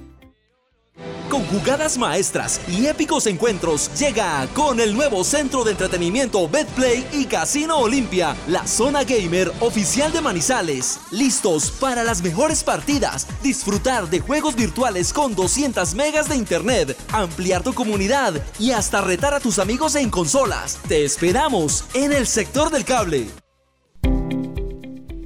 Con jugadas maestras y épicos encuentros, llega con el nuevo centro de entretenimiento Betplay y Casino Olimpia, la zona gamer oficial de Manizales. Listos para las mejores partidas, disfrutar de juegos virtuales con 200 megas de internet, ampliar tu comunidad y hasta retar a tus amigos en consolas. Te esperamos en el sector del cable.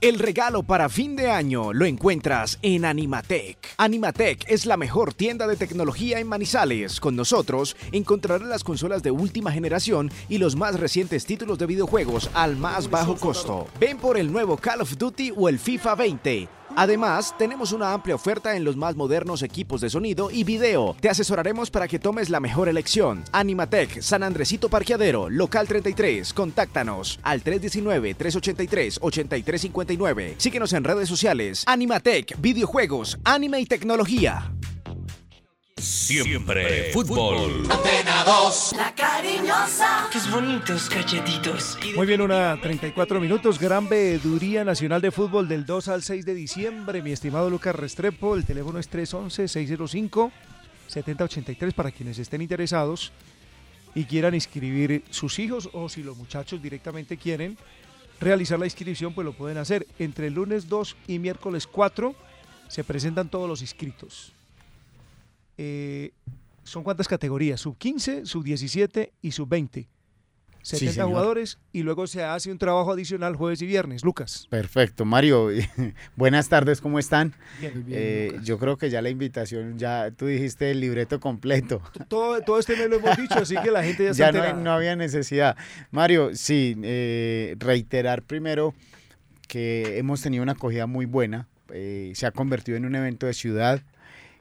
El regalo para fin de año lo encuentras en Animatec. Animatec es la mejor tienda de tecnología en Manizales. Con nosotros encontrarás las consolas de última generación y los más recientes títulos de videojuegos al más bajo costo. Ven por el nuevo Call of Duty o el FIFA 20. Además, tenemos una amplia oferta en los más modernos equipos de sonido y video. Te asesoraremos para que tomes la mejor elección. Animatec, San Andresito Parqueadero, local 33. Contáctanos al 319-383-8359. Síguenos en redes sociales. Animatec, videojuegos, anime y tecnología. Siempre fútbol. Antena 2, la cariñosa. Qué bonitos cachetitos. Muy bien, una 34 minutos. Gran veeduría nacional de fútbol del 2 al 6 de diciembre. Mi estimado Lucas Restrepo, el teléfono es 311-605-7083 para quienes estén interesados y quieran inscribir sus hijos o si los muchachos directamente quieren realizar la inscripción, pues lo pueden hacer. Entre el lunes 2 y miércoles 4 se presentan todos los inscritos. Eh, ¿Son cuántas categorías? Sub 15, sub 17 y sub 20. 70 señor. jugadores y luego se hace un trabajo adicional jueves y viernes. Lucas. Perfecto, Mario. Buenas tardes, ¿cómo están? Bien, bien, Eh, yo creo que ya la invitación, ya tú dijiste el libreto completo. Todo, todo este mes lo hemos dicho, así que la gente ya está ya no, no había necesidad. Mario, sí, eh, reiterar primero que hemos tenido una acogida muy buena. eh, se ha convertido en un evento de ciudad.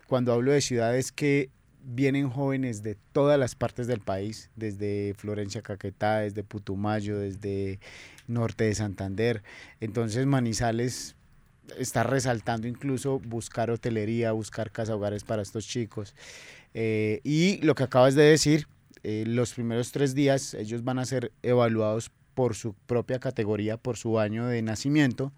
Cuando hablo de ciudad es que vienen jóvenes de todas las partes del país, desde Florencia Caquetá, desde Putumayo, desde norte de Santander. Entonces Manizales está resaltando incluso buscar hotelería, buscar casa hogares para estos chicos. Eh, y lo que acabas de decir, eh, los primeros tres días ellos van a ser evaluados por su propia categoría, por su año de nacimiento.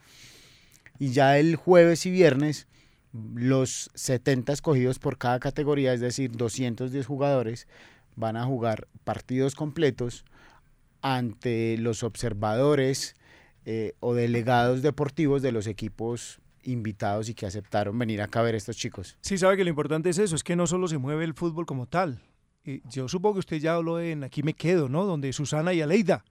Y ya el jueves y viernes, los 70 escogidos por cada categoría, es decir, 210 jugadores, van a jugar partidos completos ante los observadores eh, o delegados deportivos de los equipos invitados y que aceptaron venir acá a ver a estos chicos. Sí, sabe que lo importante es eso, es que no solo se mueve el fútbol como tal. Yo supongo que usted ya habló en Aquí me quedo, ¿no? Donde Susana y Aleida.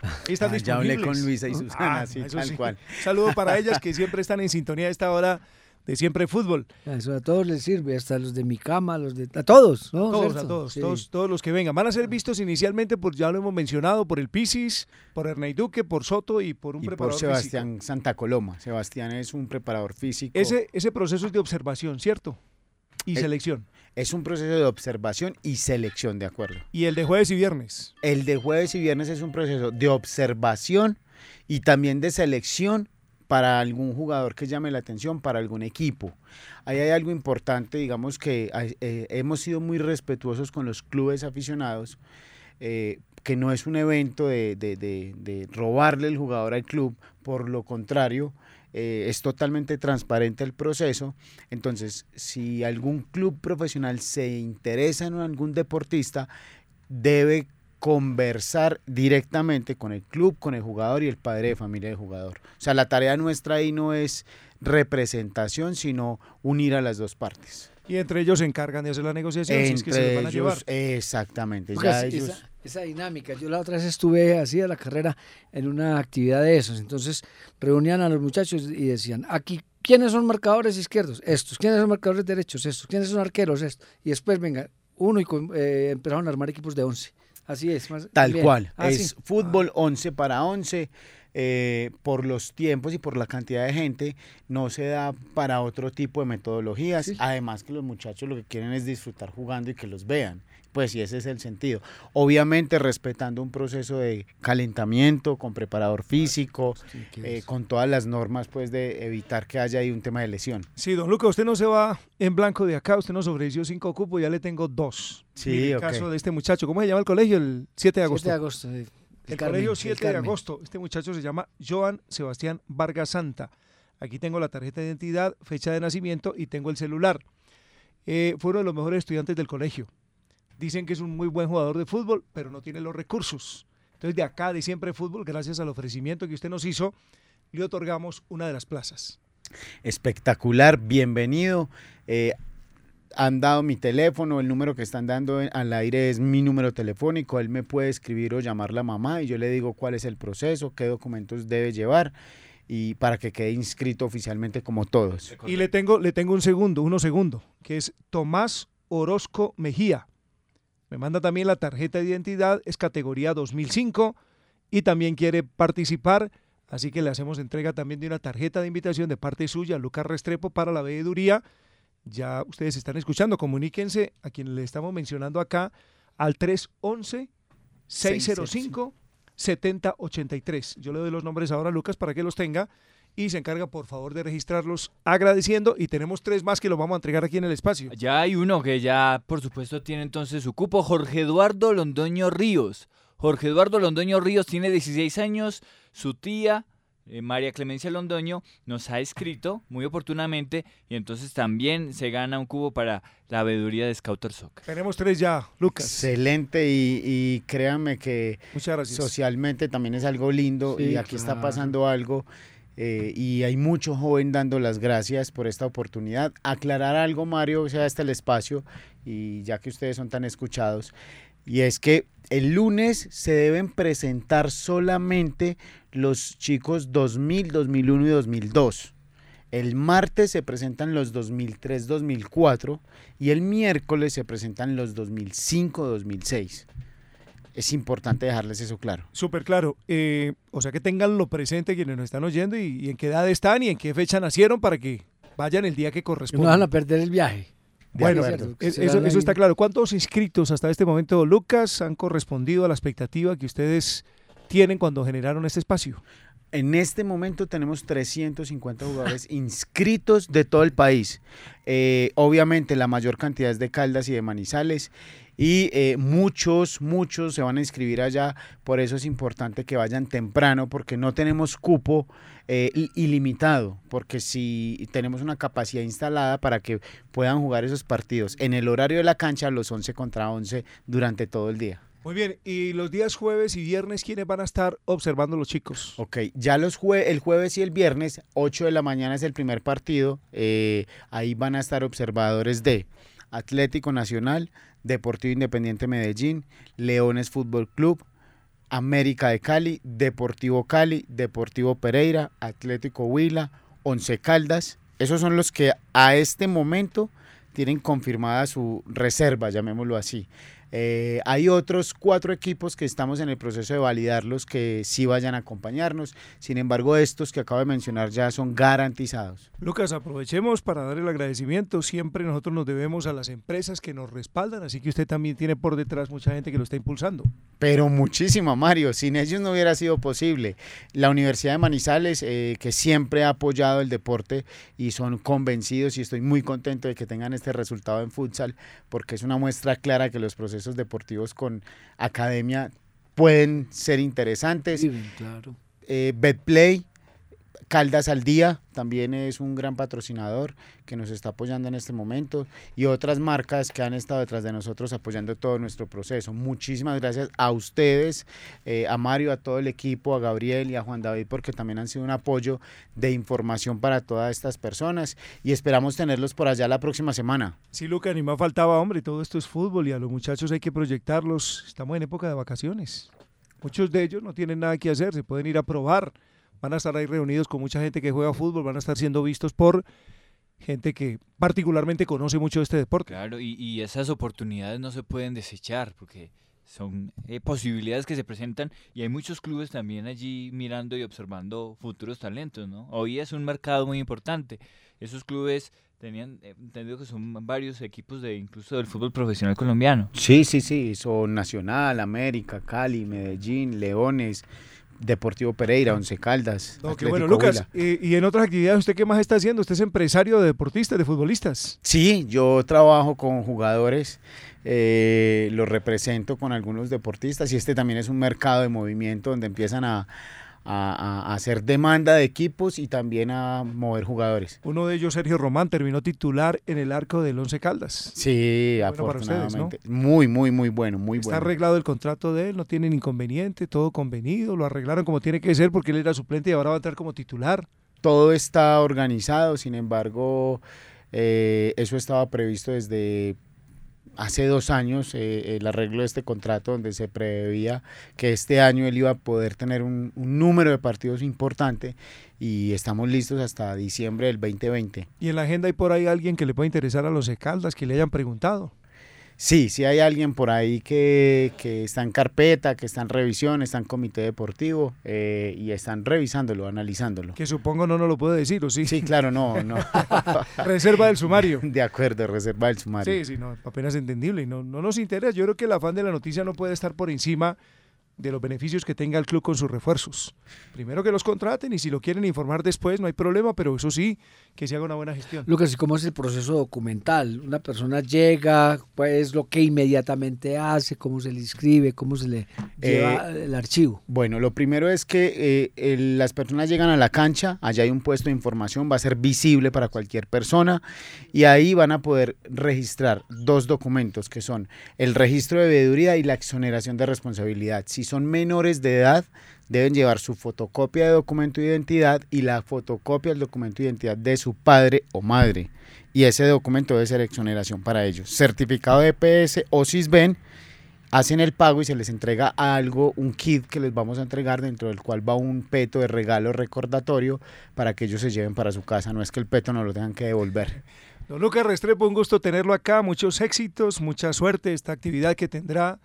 Están Ah, ya hablé con Luisa y Susana, Ah, sí, tal cual. Saludo para ellas que siempre están en sintonía a esta hora de siempre fútbol. Eso a todos les sirve, hasta los de mi cama, los de... A todos, ¿no? Todos, ¿Cierto? a todos, Sí. todos, todos los que vengan. Van a ser vistos inicialmente por, ya lo hemos mencionado, por el Pisis, por Herney Duque, por Soto y por un Y por preparador Sebastián Santa Coloma. Sebastián es un preparador físico. físico. Ese, ese proceso es de observación, ¿cierto? Y selección. Es un proceso de observación y selección, de acuerdo. Y el de jueves y viernes. El de jueves y viernes es un proceso de observación y también de selección para algún jugador que llame la atención, para algún equipo. Ahí hay algo importante, digamos que eh, hemos sido muy respetuosos con los clubes aficionados, eh, que no es un evento de, de- de- robarle el jugador al club, por lo contrario, eh, es totalmente transparente el proceso. Entonces, si algún club profesional se interesa en algún deportista, debe conversar directamente con el club, con el jugador y el padre de familia del jugador. O sea, la tarea nuestra ahí no es representación, sino unir a las dos partes. Y entre ellos se encargan de hacer la negociación, si es que se Entre van a llevar. ellos, exactamente. Ya esa- ellos, esa, esa dinámica, yo la otra vez estuve así a la carrera en una actividad de esos, entonces reunían a los muchachos y decían, aquí, ¿quiénes son marcadores izquierdos? Estos, ¿quiénes son marcadores derechos? Estos, ¿quiénes son arqueros? Estos. Y después, venga, uno y con- eh, empezaron a armar equipos de 11. Así es. más- Tal bien. cual. Ah, es sí. fútbol 11 para 11. Eh, por los tiempos y por la cantidad de gente, no se da para otro tipo de metodologías. Además que los muchachos lo que quieren es disfrutar jugando y que los vean. Pues sí, ese es el sentido. Obviamente respetando un proceso de calentamiento con preparador físico, eh, con todas las normas pues de evitar que haya ahí un tema de lesión. Sí, don Luca, usted no se va en blanco de acá, usted nos ofreció cinco cupos, ya le tengo dos. Sí, Mire el caso de este muchacho, ¿cómo se llama el colegio? El 7 de 7 agosto. de agosto. sí. El Carmen, colegio el 7 de agosto. Este muchacho se llama Joan Sebastián Vargas Santa. Aquí tengo la tarjeta de identidad, fecha de nacimiento y tengo el celular. eh, fue uno de los mejores estudiantes del colegio. Dicen que es un muy buen jugador de fútbol, pero no tiene los recursos. Entonces, de acá, de siempre fútbol, gracias al ofrecimiento que usted nos hizo, le otorgamos una de las plazas. Espectacular, bienvenido. Eh, han dado mi teléfono, el número que están dando al aire es mi número telefónico, él me puede escribir o llamar la mamá y yo le digo cuál es el proceso, qué documentos debe llevar y para que quede inscrito oficialmente como todos. Y le tengo, le tengo un segundo, uno segundo, que es Tomás Orozco Mejía. Me manda también la tarjeta de identidad, es categoría 2005 y también quiere participar, así que le hacemos entrega también de una tarjeta de invitación de parte suya, Lucas Restrepo, para la veeduría. Ya ustedes están escuchando, comuníquense a quien le estamos mencionando acá al 311 605 7083. Yo le doy los nombres ahora a Lucas para que los tenga y se encarga por favor de registrarlos agradeciendo y tenemos tres más que los vamos a entregar aquí en el espacio. Ya hay uno que ya por supuesto tiene entonces su cupo, Jorge Eduardo Londoño Ríos. Jorge Eduardo Londoño Ríos tiene 16 años, su tía eh, María Clemencia Londoño nos ha escrito muy oportunamente y entonces también se gana un cubo para la veeduría de Scouter Soccer. Tenemos tres ya, Lucas. Excelente y, y créanme que socialmente también es algo lindo y aquí está pasando algo. Eh, y hay mucho joven dando las gracias por esta oportunidad. Aclarar algo, Mario, o sea, este el espacio, y ya que ustedes son tan escuchados, y es que el lunes se deben presentar solamente los chicos 2000, 2001 y 2002. El martes se presentan los 2003, 2004 y el miércoles se presentan los 2005, 2006. Es importante dejarles eso claro. Súper claro. Eh, o sea que tenganlo presente quienes nos están oyendo y, en qué edad están y en qué fecha nacieron para que vayan el día que corresponde. No van a perder el viaje. Bueno, eso, eso, está claro. ¿Cuántos inscritos hasta este momento, Lucas, han correspondido a la expectativa que ustedes tienen cuando generaron este espacio? En este momento tenemos 350 jugadores inscritos de todo el país. Eh, obviamente la mayor cantidad es de Caldas y de Manizales y eh, muchos, muchos se van a inscribir allá, por eso es importante que vayan temprano porque no tenemos cupo eh, ilimitado, porque si tenemos una capacidad instalada para que puedan jugar esos partidos en el horario de la cancha, los 11 contra 11 durante todo el día. Muy bien, y los días jueves y viernes, ¿quiénes van a estar observando los chicos? Ok, ya los jue el jueves y el viernes, 8 de la mañana es el primer partido, eh, ahí van a estar observadores de Atlético Nacional, Deportivo Independiente Medellín, Leones Fútbol Club, América de Cali, Deportivo Cali, Deportivo Pereira, Atlético Huila, Once Caldas. Esos son los que a este momento tienen confirmada su reserva, llamémoslo así. Eh, hay otros cuatro equipos que estamos en el proceso de validarlos que sí vayan a acompañarnos. Sin embargo, estos que acabo de mencionar ya son garantizados. Lucas, aprovechemos para dar el agradecimiento. Siempre nosotros nos debemos a las empresas que nos respaldan, así que usted también tiene por detrás mucha gente que lo está impulsando. Pero muchísimo, Mario. Sin ellos no hubiera sido posible. La Universidad de Manizales, eh, que siempre ha apoyado el deporte y son convencidos y estoy muy contento de que tengan este resultado en futsal, porque es una muestra clara que los procesos deportivos con academia pueden ser interesantes. Sí, claro. Eh, Betplay, Caldas al Día también es un gran patrocinador que nos está apoyando en este momento y otras marcas que han estado detrás de nosotros apoyando todo nuestro proceso. Muchísimas gracias a ustedes, eh, a Mario, a todo el equipo, a Gabriel y a Juan David porque también han sido un apoyo de información para todas estas personas y esperamos tenerlos por allá la próxima semana. Sí, Luca, ni más faltaba, hombre, todo esto es fútbol y a los muchachos hay que proyectarlos. Estamos en época de vacaciones. Muchos de ellos no tienen nada que hacer, se pueden ir a probar van a estar ahí reunidos con mucha gente que juega fútbol, van a estar siendo vistos por gente que particularmente conoce mucho este deporte. Claro, y, esas oportunidades no se pueden desechar porque son eh, posibilidades que se presentan y hay muchos clubes también allí mirando y observando futuros talentos, ¿no? Hoy es un mercado muy importante. Esos clubes tenían eh, entendido que son varios equipos de incluso del fútbol profesional colombiano. Sí, sí, sí, son Nacional, América, Cali, Medellín, Leones, Deportivo Pereira, Once Caldas. bueno, Lucas, y, en otras actividades, ¿usted qué más está haciendo? ¿Usted es empresario de deportistas, de futbolistas? Sí, yo trabajo con jugadores, eh, los represento con algunos deportistas y este también es un mercado de movimiento donde empiezan a, a, a hacer demanda de equipos y también a mover jugadores. Uno de ellos, Sergio Román, terminó titular en el arco del Once Caldas. Sí, Bueno para ustedes, afortunadamente. Muy, muy, muy bueno, muy Está bueno. arreglado el contrato de él, no tienen inconveniente, todo convenido, lo arreglaron como tiene que ser porque él era suplente y ahora va a entrar como titular. Todo está organizado, sin embargo, eh, eso estaba previsto desde hace dos años, eh, el arreglo de este contrato donde se preveía que este año él iba a poder tener un, un número de partidos importante y estamos listos hasta diciembre del 2020. Y en la agenda hay por ahí alguien que le pueda interesar a los de Caldas, que le hayan preguntado. Sí, sí hay alguien por ahí que, que está en carpeta, que está en revisión, está en comité deportivo eh, y están revisándolo, analizándolo. Que supongo no nos lo puede decir, ¿o sí? Sí, claro, no, no. Reserva del sumario. De acuerdo, reserva del sumario. Sí, sí, no, apenas entendible y no, no nos interesa. Yo creo que el afán de la noticia no puede estar por encima de los beneficios que tenga el club con sus refuerzos. Primero que los contraten y si lo quieren informar después no hay problema, pero eso sí, que se haga una buena gestión. Lucas, ¿y cómo es el proceso documental? Una persona llega, pues lo que inmediatamente hace, cómo se le inscribe, cómo se le lleva Eh, el archivo. Bueno, lo primero es que eh, el- las personas llegan a la cancha, allá hay un puesto de información, va a ser visible para cualquier persona y ahí van a poder registrar dos documentos que son el registro de veeduría y la exoneración de responsabilidad. Si son menores de edad, deben llevar su fotocopia de documento de identidad y la fotocopia del documento de identidad de su padre o madre. Y ese documento debe ser exoneración para ellos. Certificado de EPS o CISBEN hacen el pago y se les entrega algo, un kit que les vamos a entregar dentro del cual va un peto de regalo recordatorio para que ellos se lleven para su casa. No es que el peto no lo tengan que devolver. Don Lucas Restrepo, un gusto tenerlo acá, muchos éxitos, mucha suerte esta actividad que tendrá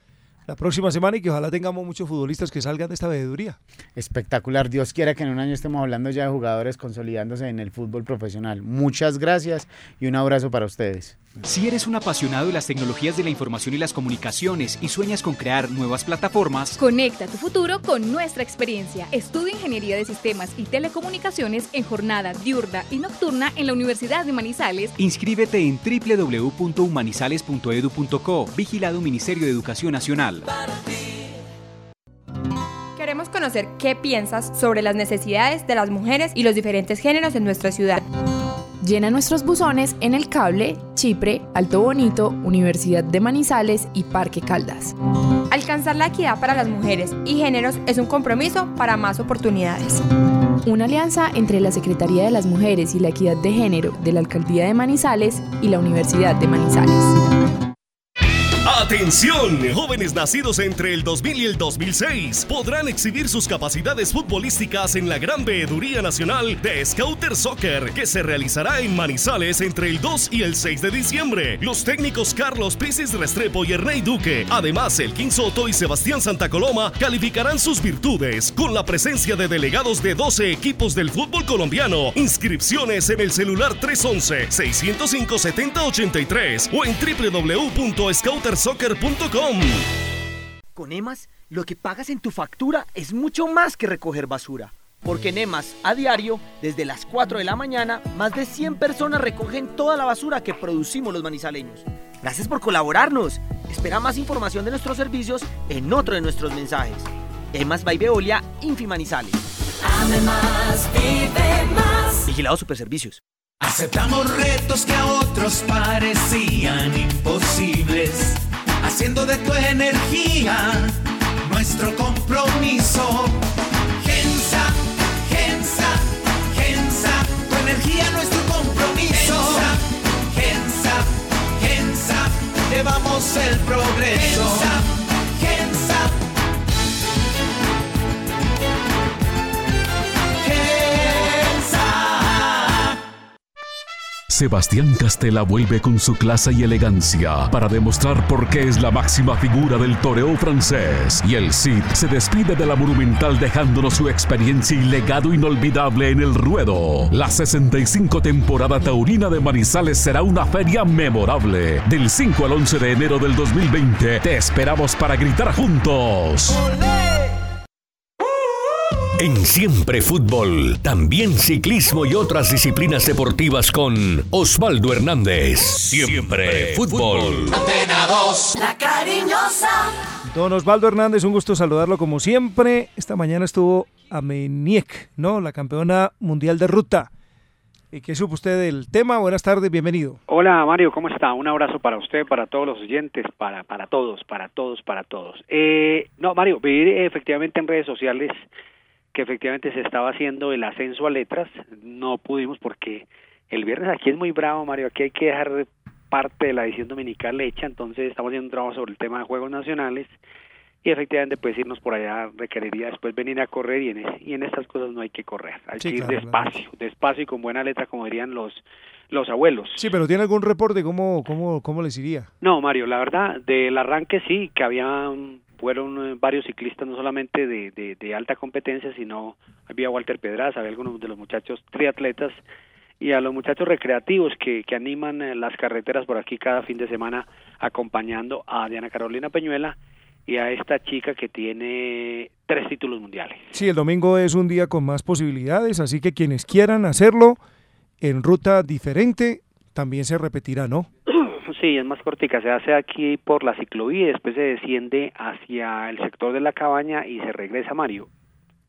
la próxima semana y que ojalá tengamos muchos futbolistas que salgan de esta veeduría. Espectacular. Dios quiera que en un año estemos hablando ya de jugadores consolidándose en el fútbol profesional. Muchas gracias y un abrazo para ustedes. Si eres un apasionado de las tecnologías de la información y las comunicaciones y sueñas con crear nuevas plataformas, Conecta tu futuro con nuestra experiencia. Estudia Ingeniería de Sistemas y Telecomunicaciones en jornada diurna y nocturna en la Universidad de Manizales. inscríbete en www.humanizales.edu.co, vigilado Ministerio de Educación Nacional. Queremos conocer qué piensas sobre las necesidades de las mujeres y los diferentes géneros en nuestra ciudad. Llena nuestros buzones en El Cable, Chipre, Alto Bonito, Universidad de Manizales y Parque Caldas. Alcanzar la equidad para las mujeres y géneros es un compromiso para más oportunidades. Una alianza entre la Secretaría de las Mujeres y la Equidad de Género de la Alcaldía de Manizales y la Universidad de Manizales. Atención, jóvenes nacidos entre el 2000 y el 2006 podrán exhibir sus capacidades futbolísticas en la Gran Veeduría Nacional de Scouter Soccer, que se realizará en Manizales entre el 2 y el 6 de diciembre. Los técnicos Carlos Pisis Restrepo y Ernei Duque, además el King Soto y Sebastián Santa Coloma, calificarán sus virtudes con la presencia de delegados de 12 equipos del fútbol colombiano. Inscripciones en el celular 311-605-7083 o en www.scoutersoccer.com. Con EMAS, lo que pagas en tu factura es mucho más que recoger basura. Porque en EMAS, a diario, desde las 4 de la mañana, más de 100 personas recogen toda la basura que producimos los manizaleños. Gracias por colaborarnos. Espera más información de nuestros servicios en otro de nuestros mensajes. EMAS by Veolia, Infimanizales. Ame más, vive más. Vigilado Superservicios. Aceptamos retos que a otros parecían imposibles, haciendo de tu energía nuestro compromiso. Gensa, Gensa, Gensa, tu energía nuestro compromiso. Gensa, Gensa, llevamos el progreso. Gensa, Sebastián Castela vuelve con su clase y elegancia para demostrar por qué es la máxima figura del toreo francés. Y el Cid se despide de la Monumental dejándonos su experiencia y legado inolvidable en el ruedo. La 65 temporada taurina de Manizales será una feria memorable. Del 5 al 11 de enero del 2020 te esperamos para gritar juntos. En Siempre Fútbol, también ciclismo y otras disciplinas deportivas con Osvaldo Hernández. Siempre Fútbol. la cariñosa. Don Osvaldo Hernández, un gusto saludarlo como siempre. Esta mañana estuvo Ameniek, ¿no? La campeona mundial de ruta. ¿Y qué supo usted del tema? Buenas tardes, bienvenido. Hola Mario, ¿cómo está? Un abrazo para usted, para todos los oyentes, para, para todos, para todos, para todos. Eh, no, Mario, vi efectivamente en redes sociales que efectivamente se estaba haciendo el ascenso a letras. No pudimos porque el viernes aquí es muy bravo, Mario. Aquí hay que dejar parte de la edición dominical hecha, entonces estamos haciendo un trabajo sobre el tema de Juegos Nacionales y efectivamente pues irnos por allá requeriría después venir a correr y en, y en estas cosas no hay que correr, hay que ir despacio, despacio y con buena letra como dirían los los abuelos. Sí, pero ¿tiene algún reporte? ¿Cómo, cómo, cómo les iría? No, Mario, la verdad, del arranque sí, que había, fueron eh, varios ciclistas, no solamente de, de, de alta competencia, sino había Walter Pedraza, había algunos de los muchachos triatletas y a los muchachos recreativos que, que animan eh, las carreteras por aquí cada fin de semana acompañando a Diana Carolina Peñuela y a esta chica que tiene tres títulos mundiales. Sí, el domingo es un día con más posibilidades, así que quienes quieran hacerlo en ruta diferente también se repetirá, ¿no? Sí, es más cortica, se hace aquí por la ciclovía y después se desciende hacia el sector de la cabaña y se regresa a Mario.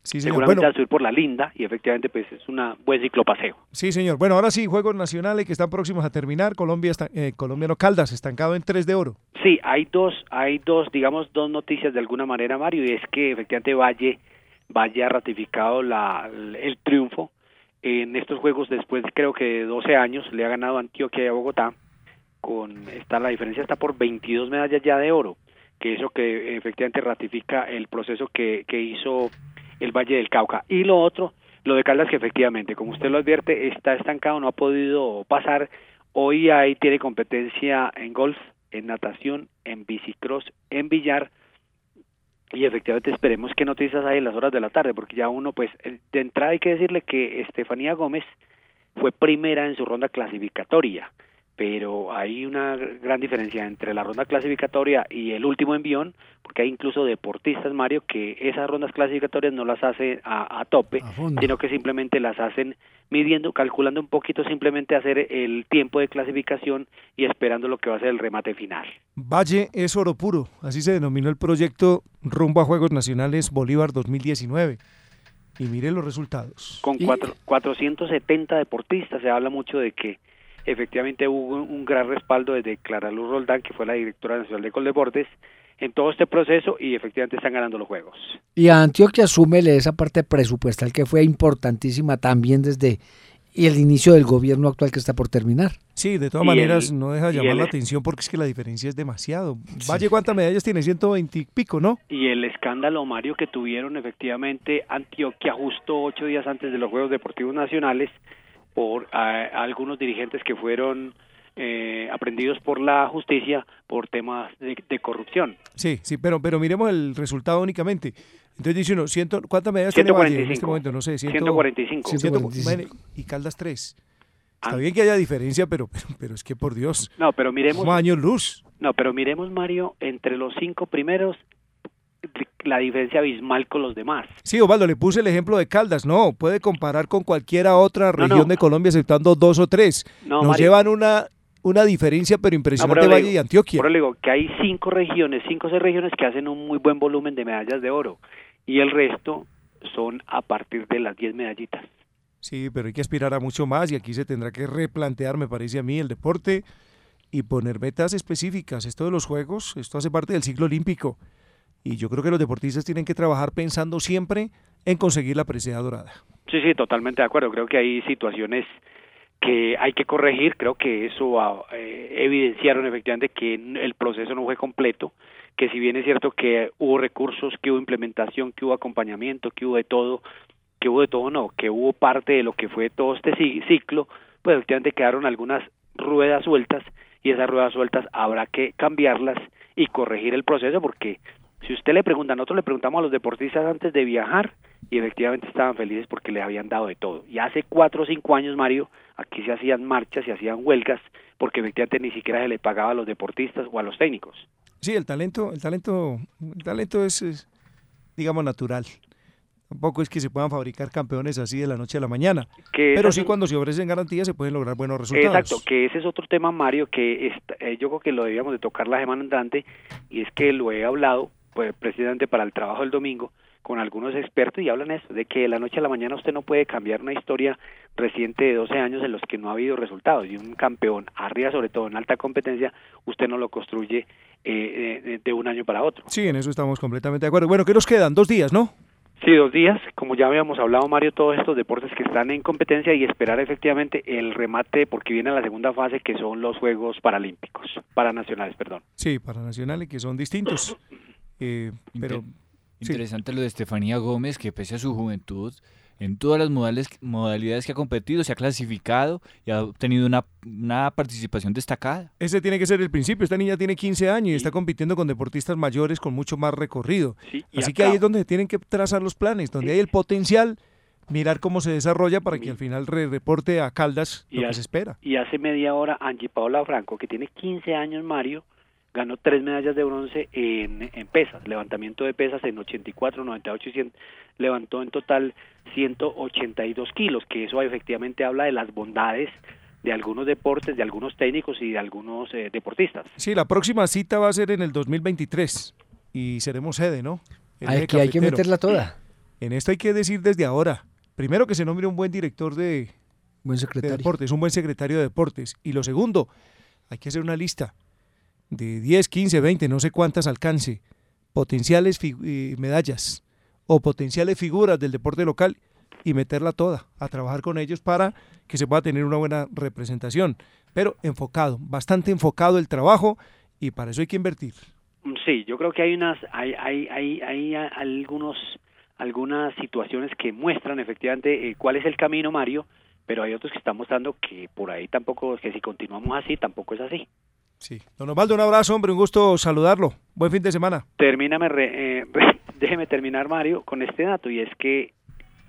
Sí, señor. Seguramente Bueno. al subir por la linda y efectivamente pues es un buen ciclopaseo. Sí, señor. Bueno, ahora sí, Juegos Nacionales que están próximos a terminar. Colombia, está, eh, colombiano Caldas, estancado en tres de oro. Sí, hay dos, hay dos, digamos, dos noticias de alguna manera, Mario, y es que efectivamente Valle, Valle ha ratificado la, el triunfo en estos juegos después creo que de 12 años, le ha ganado a Antioquia y a Bogotá, con está la diferencia está por 22 medallas ya de oro, que eso que efectivamente ratifica el proceso que, que hizo el Valle del Cauca. Y lo otro, lo de Caldas que efectivamente, como usted lo advierte, está estancado, no ha podido pasar. Hoy ahí tiene competencia en golf, en natación, en bicicross, en billar y efectivamente esperemos qué noticias hay en las horas de la tarde, porque ya uno, pues, eh, de entrada hay que decirle que Estefanía Gómez fue primera en su ronda clasificatoria, pero hay una gran diferencia entre la ronda clasificatoria y el último envión, porque hay incluso deportistas, Mario, que esas rondas clasificatorias no las hace a, a tope, sino que simplemente las hacen midiendo, calculando un poquito, simplemente hacer el tiempo de clasificación y esperando lo que va a ser el remate final. Valle es oro puro, así se denominó el proyecto rumbo a Juegos Nacionales Bolívar 2019. Y mire los resultados. con cuatro, 470 deportistas. Se habla mucho de que efectivamente hubo un, un gran respaldo desde Clara Luz Roldán, que fue la directora nacional de Coldeportes, en todo este proceso y efectivamente están ganando los juegos. Y a Antioquia súmele esa parte presupuestal que fue importantísima también desde el inicio del gobierno actual que está por terminar. Sí, de todas maneras el- no deja y llamar el- la atención porque es que la diferencia es demasiado. Valle, ¿cuántas medallas tiene? 120 y pico, ¿no? Y el escándalo, Mario, que tuvieron efectivamente Antioquia justo ocho días antes de los Juegos Deportivos Nacionales por ah, algunos dirigentes que fueron eh, aprendidos por la justicia por temas de, de corrupción. Sí, sí, pero, pero miremos el resultado únicamente. Entonces dice uno, ciento, ¿cuántas medallas tiene Valle en este 145. momento? No sé, 100, 145. 145. y Caldas 3. Está bien que haya diferencia, pero, pero, pero es que por Dios. No, pero miremos. Años luz. No, pero miremos, Mario, entre los cinco primeros, la diferencia abismal con los demás. Sí, Osvaldo, le puse el ejemplo de Caldas. No, puede comparar con cualquiera otra región no. de Colombia, exceptando dos o tres. No, Nos Mario. llevan una, una diferencia, pero impresionante Valle digo- y Antioquia. por eso le digo que hay cinco regiones, cinco o seis regiones que hacen un muy buen volumen de medallas de oro y el resto son a partir de las 10 medallitas. Sí, pero hay que aspirar a mucho más y aquí se tendrá que replantear, me parece a mí, el deporte y poner metas específicas. Esto de los Juegos, esto hace parte del ciclo olímpico y yo creo que los deportistas tienen que trabajar pensando siempre en conseguir la presea dorada. Sí, sí, totalmente de acuerdo. Creo que hay situaciones que hay que corregir. Creo que eso ah, eh, evidenciaron efectivamente que el proceso no fue completo, que si bien es cierto que hubo recursos, que hubo implementación, que hubo acompañamiento, que hubo de todo, que hubo de todo no, que hubo parte de lo que fue todo este ci- ciclo, pues efectivamente quedaron algunas ruedas sueltas y esas ruedas sueltas habrá que cambiarlas y corregir el proceso porque si usted le pregunta, nosotros le preguntamos a los deportistas antes de viajar y efectivamente estaban felices porque les habían dado de todo. Y hace cuatro o cinco años, Mario, aquí se hacían marchas, se hacían huelgas porque efectivamente ni siquiera se le pagaba a los deportistas o a los técnicos. Sí, el talento, el talento, el talento es, es, digamos, natural. Tampoco es que se puedan fabricar campeones así de la noche a la mañana. Que Pero sí cuando se ofrecen garantías se pueden lograr buenos resultados. Exacto, que ese es otro tema, Mario, que está- eh, yo creo que lo debíamos de tocar la semana entrante, y es que lo he hablado, precisamente para el trabajo del domingo, con algunos expertos y hablan eso, de que de la noche a la mañana usted no puede cambiar una historia reciente de 12 años en los que no ha habido resultados, y un campeón, arriba sobre todo en alta competencia, usted no lo construye eh, de, de un año para otro. Sí, en eso estamos completamente de acuerdo. Bueno, ¿qué nos quedan? Dos días, ¿no? Sí, dos días, como ya habíamos hablado, Mario, todos estos deportes que están en competencia y esperar efectivamente el remate, porque viene la segunda fase, que son los Juegos Paralímpicos, Paranacionales, perdón. Sí, para nacionales que son distintos. Eh, pero. Interesante lo de Estefanía Gómez, que pese a su juventud, en todas las modales- modalidades que ha competido, se ha clasificado y ha obtenido una, una participación destacada. ese tiene que ser el principio. Esta niña tiene 15 años y está compitiendo con deportistas mayores con mucho más recorrido. y Así que ahí es donde tienen que trazar los planes, donde hay el potencial, mirar cómo se desarrolla para que al final re- reporte a Caldas lo que hace- se espera. Y hace media hora, Angie Paola Franco, que tiene 15 años, Mario, ganó tres medallas de bronce en, en pesas, levantamiento de pesas en 84, 98 y 100, levantó en total 182 kilos, que eso efectivamente habla de las bondades de algunos deportes, de algunos técnicos y de algunos eh, deportistas. Sí, la próxima cita va a ser en el 2023 y seremos sede, ¿no? Hay que- hay que meterla toda. En esto hay que decir desde ahora. Primero que se nombre un buen director de, Buen de secretario. deportes, un buen secretario de deportes. Y lo segundo, hay que hacer una lista de 10, 15, 20, no sé cuántas alcance, potenciales eh, medallas o potenciales figuras del deporte local y meterla toda a trabajar con ellos para que se pueda tener una buena representación. Pero enfocado, bastante enfocado el trabajo y para eso hay que invertir. Mm, Sí, yo creo que hay unas, hay, hay, hay, hay algunos, algunas situaciones que muestran efectivamente eh, cuál es el camino, Mario, pero hay otros que están mostrando que por ahí tampoco, que si continuamos así, tampoco es así. Sí. Don Osvaldo, un abrazo, hombre, un gusto saludarlo. Buen fin de semana. Termíname, re- eh, re- déjeme terminar, Mario, con este dato, y es que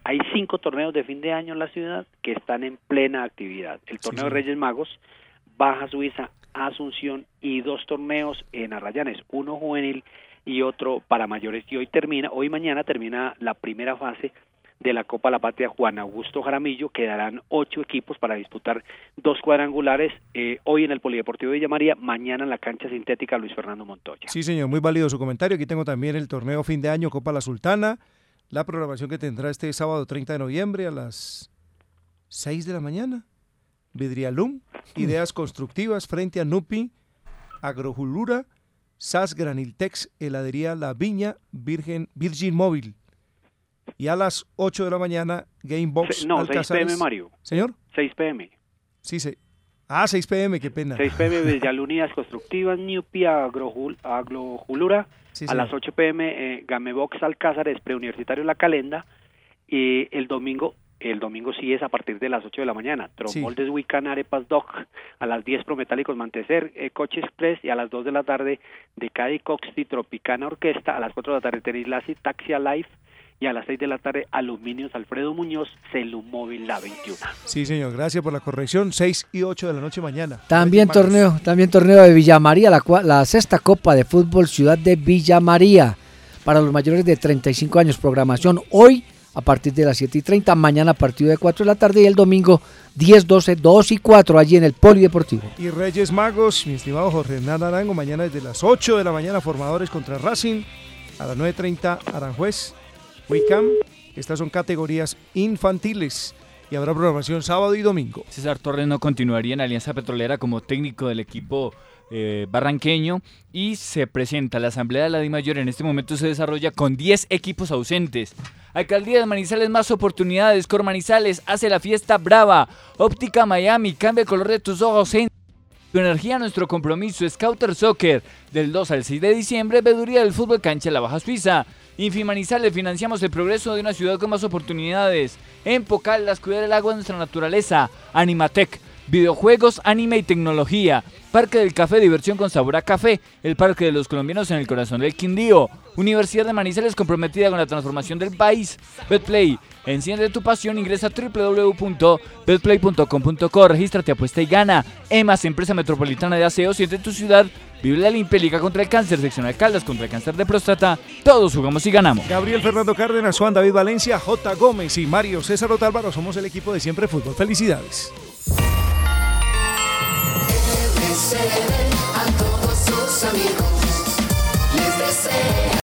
hay cinco torneos de fin de año en la ciudad que están en plena actividad. El torneo de. Reyes Magos, Baja Suiza, Asunción y dos torneos en Arrayanes, uno juvenil y otro para mayores. Y hoy termina, hoy mañana termina la primera fase de la Copa La Patria Juan Augusto Jaramillo. Quedarán ocho equipos para disputar dos cuadrangulares, eh, hoy en el Polideportivo de Villa María, mañana en la cancha sintética Luis Fernando Montoya. Sí, señor, muy válido su comentario. Aquí tengo también el torneo fin de año Copa La Sultana, la programación que tendrá este sábado 30 de noviembre a las 6 de la mañana. Vidrialum, ideas constructivas frente a Nupi, Agrojulura, SAS Graniltex, Heladería La Viña, Virgen, Virgin Móvil. Y a las 8 de la mañana, Gamebox Se- no, 6 Alcazares. p.m. Mario. Señor, 6 p.m. sí, sí. Ah, 6 pm, qué pena. 6 pm Villalunidas Constructivas, Newpi, Agrojul, Agrojulura. Sí, a señor. las 8 pm eh, Gamebox Alcázares, Preuniversitario La Calenda. Y el domingo, el domingo sí es a partir de las 8 de la mañana. Tromoldes Wican, Arepas Doc. A las 10 Prometálicos Mantecer, eh, Coche Express. Y a las 2 de la tarde de Cádiz Coxti Tropicana Orquesta. A las 4 de la tarde Tenis Lassi, Taxi Alive. Y a las 6 de la tarde Aluminios Alfredo Muñoz, Celumóvil La 21. Sí, señor, gracias por la corrección. 6 y 8 de la noche mañana. También torneo, también torneo de Villa María, la, la sexta Copa de Fútbol Ciudad de Villa María. Para los mayores de 35 años, programación hoy a partir de las 7 y 30, mañana a partir de 4 de la tarde y el domingo 10, 12, 2 y 4 allí en el Polideportivo. Y Reyes Magos, mi estimado Jorge Hernán Arango, mañana desde las 8 de la mañana, formadores contra Racing, a las 9.30 Aranjuez, Wicam, estas son categorías infantiles y habrá programación sábado y domingo. César Torres no continuaría en Alianza Petrolera como técnico del equipo eh, barranqueño y se presenta la Asamblea de la DIMAYOR. En este momento se desarrolla con 10 equipos ausentes. Alcaldía de Manizales, más oportunidades. Cor Manizales hace la fiesta brava. Óptica Miami, cambia el color de tus ojos en tu energía, nuestro compromiso. Scouter Soccer, del 2 al 6 de diciembre, veeduría del fútbol cancha la Baja Suiza. Infimanizales, financiamos el progreso de una ciudad con más oportunidades. En Pocaldas, cuidar el agua de nuestra naturaleza. Animatec, videojuegos, anime y tecnología. Parque del Café, diversión con sabor a café. El Parque de los Colombianos en el corazón del Quindío. Universidad de Manizales comprometida con la transformación del país. Betplay, Enciende tu pasión, ingresa a www.betplay.com.co, regístrate, apuesta y gana. EMAS, Empresa Metropolitana de Aseo, siente tu ciudad, vive la limpia liga contra el cáncer, sección de Caldas contra el cáncer de próstata. Todos jugamos y ganamos. Gabriel Fernando Cárdenas, Juan David Valencia, J. Gómez y Mario César Otálvaro somos el equipo de Siempre Fútbol. Felicidades. a todos sus amigos les deseo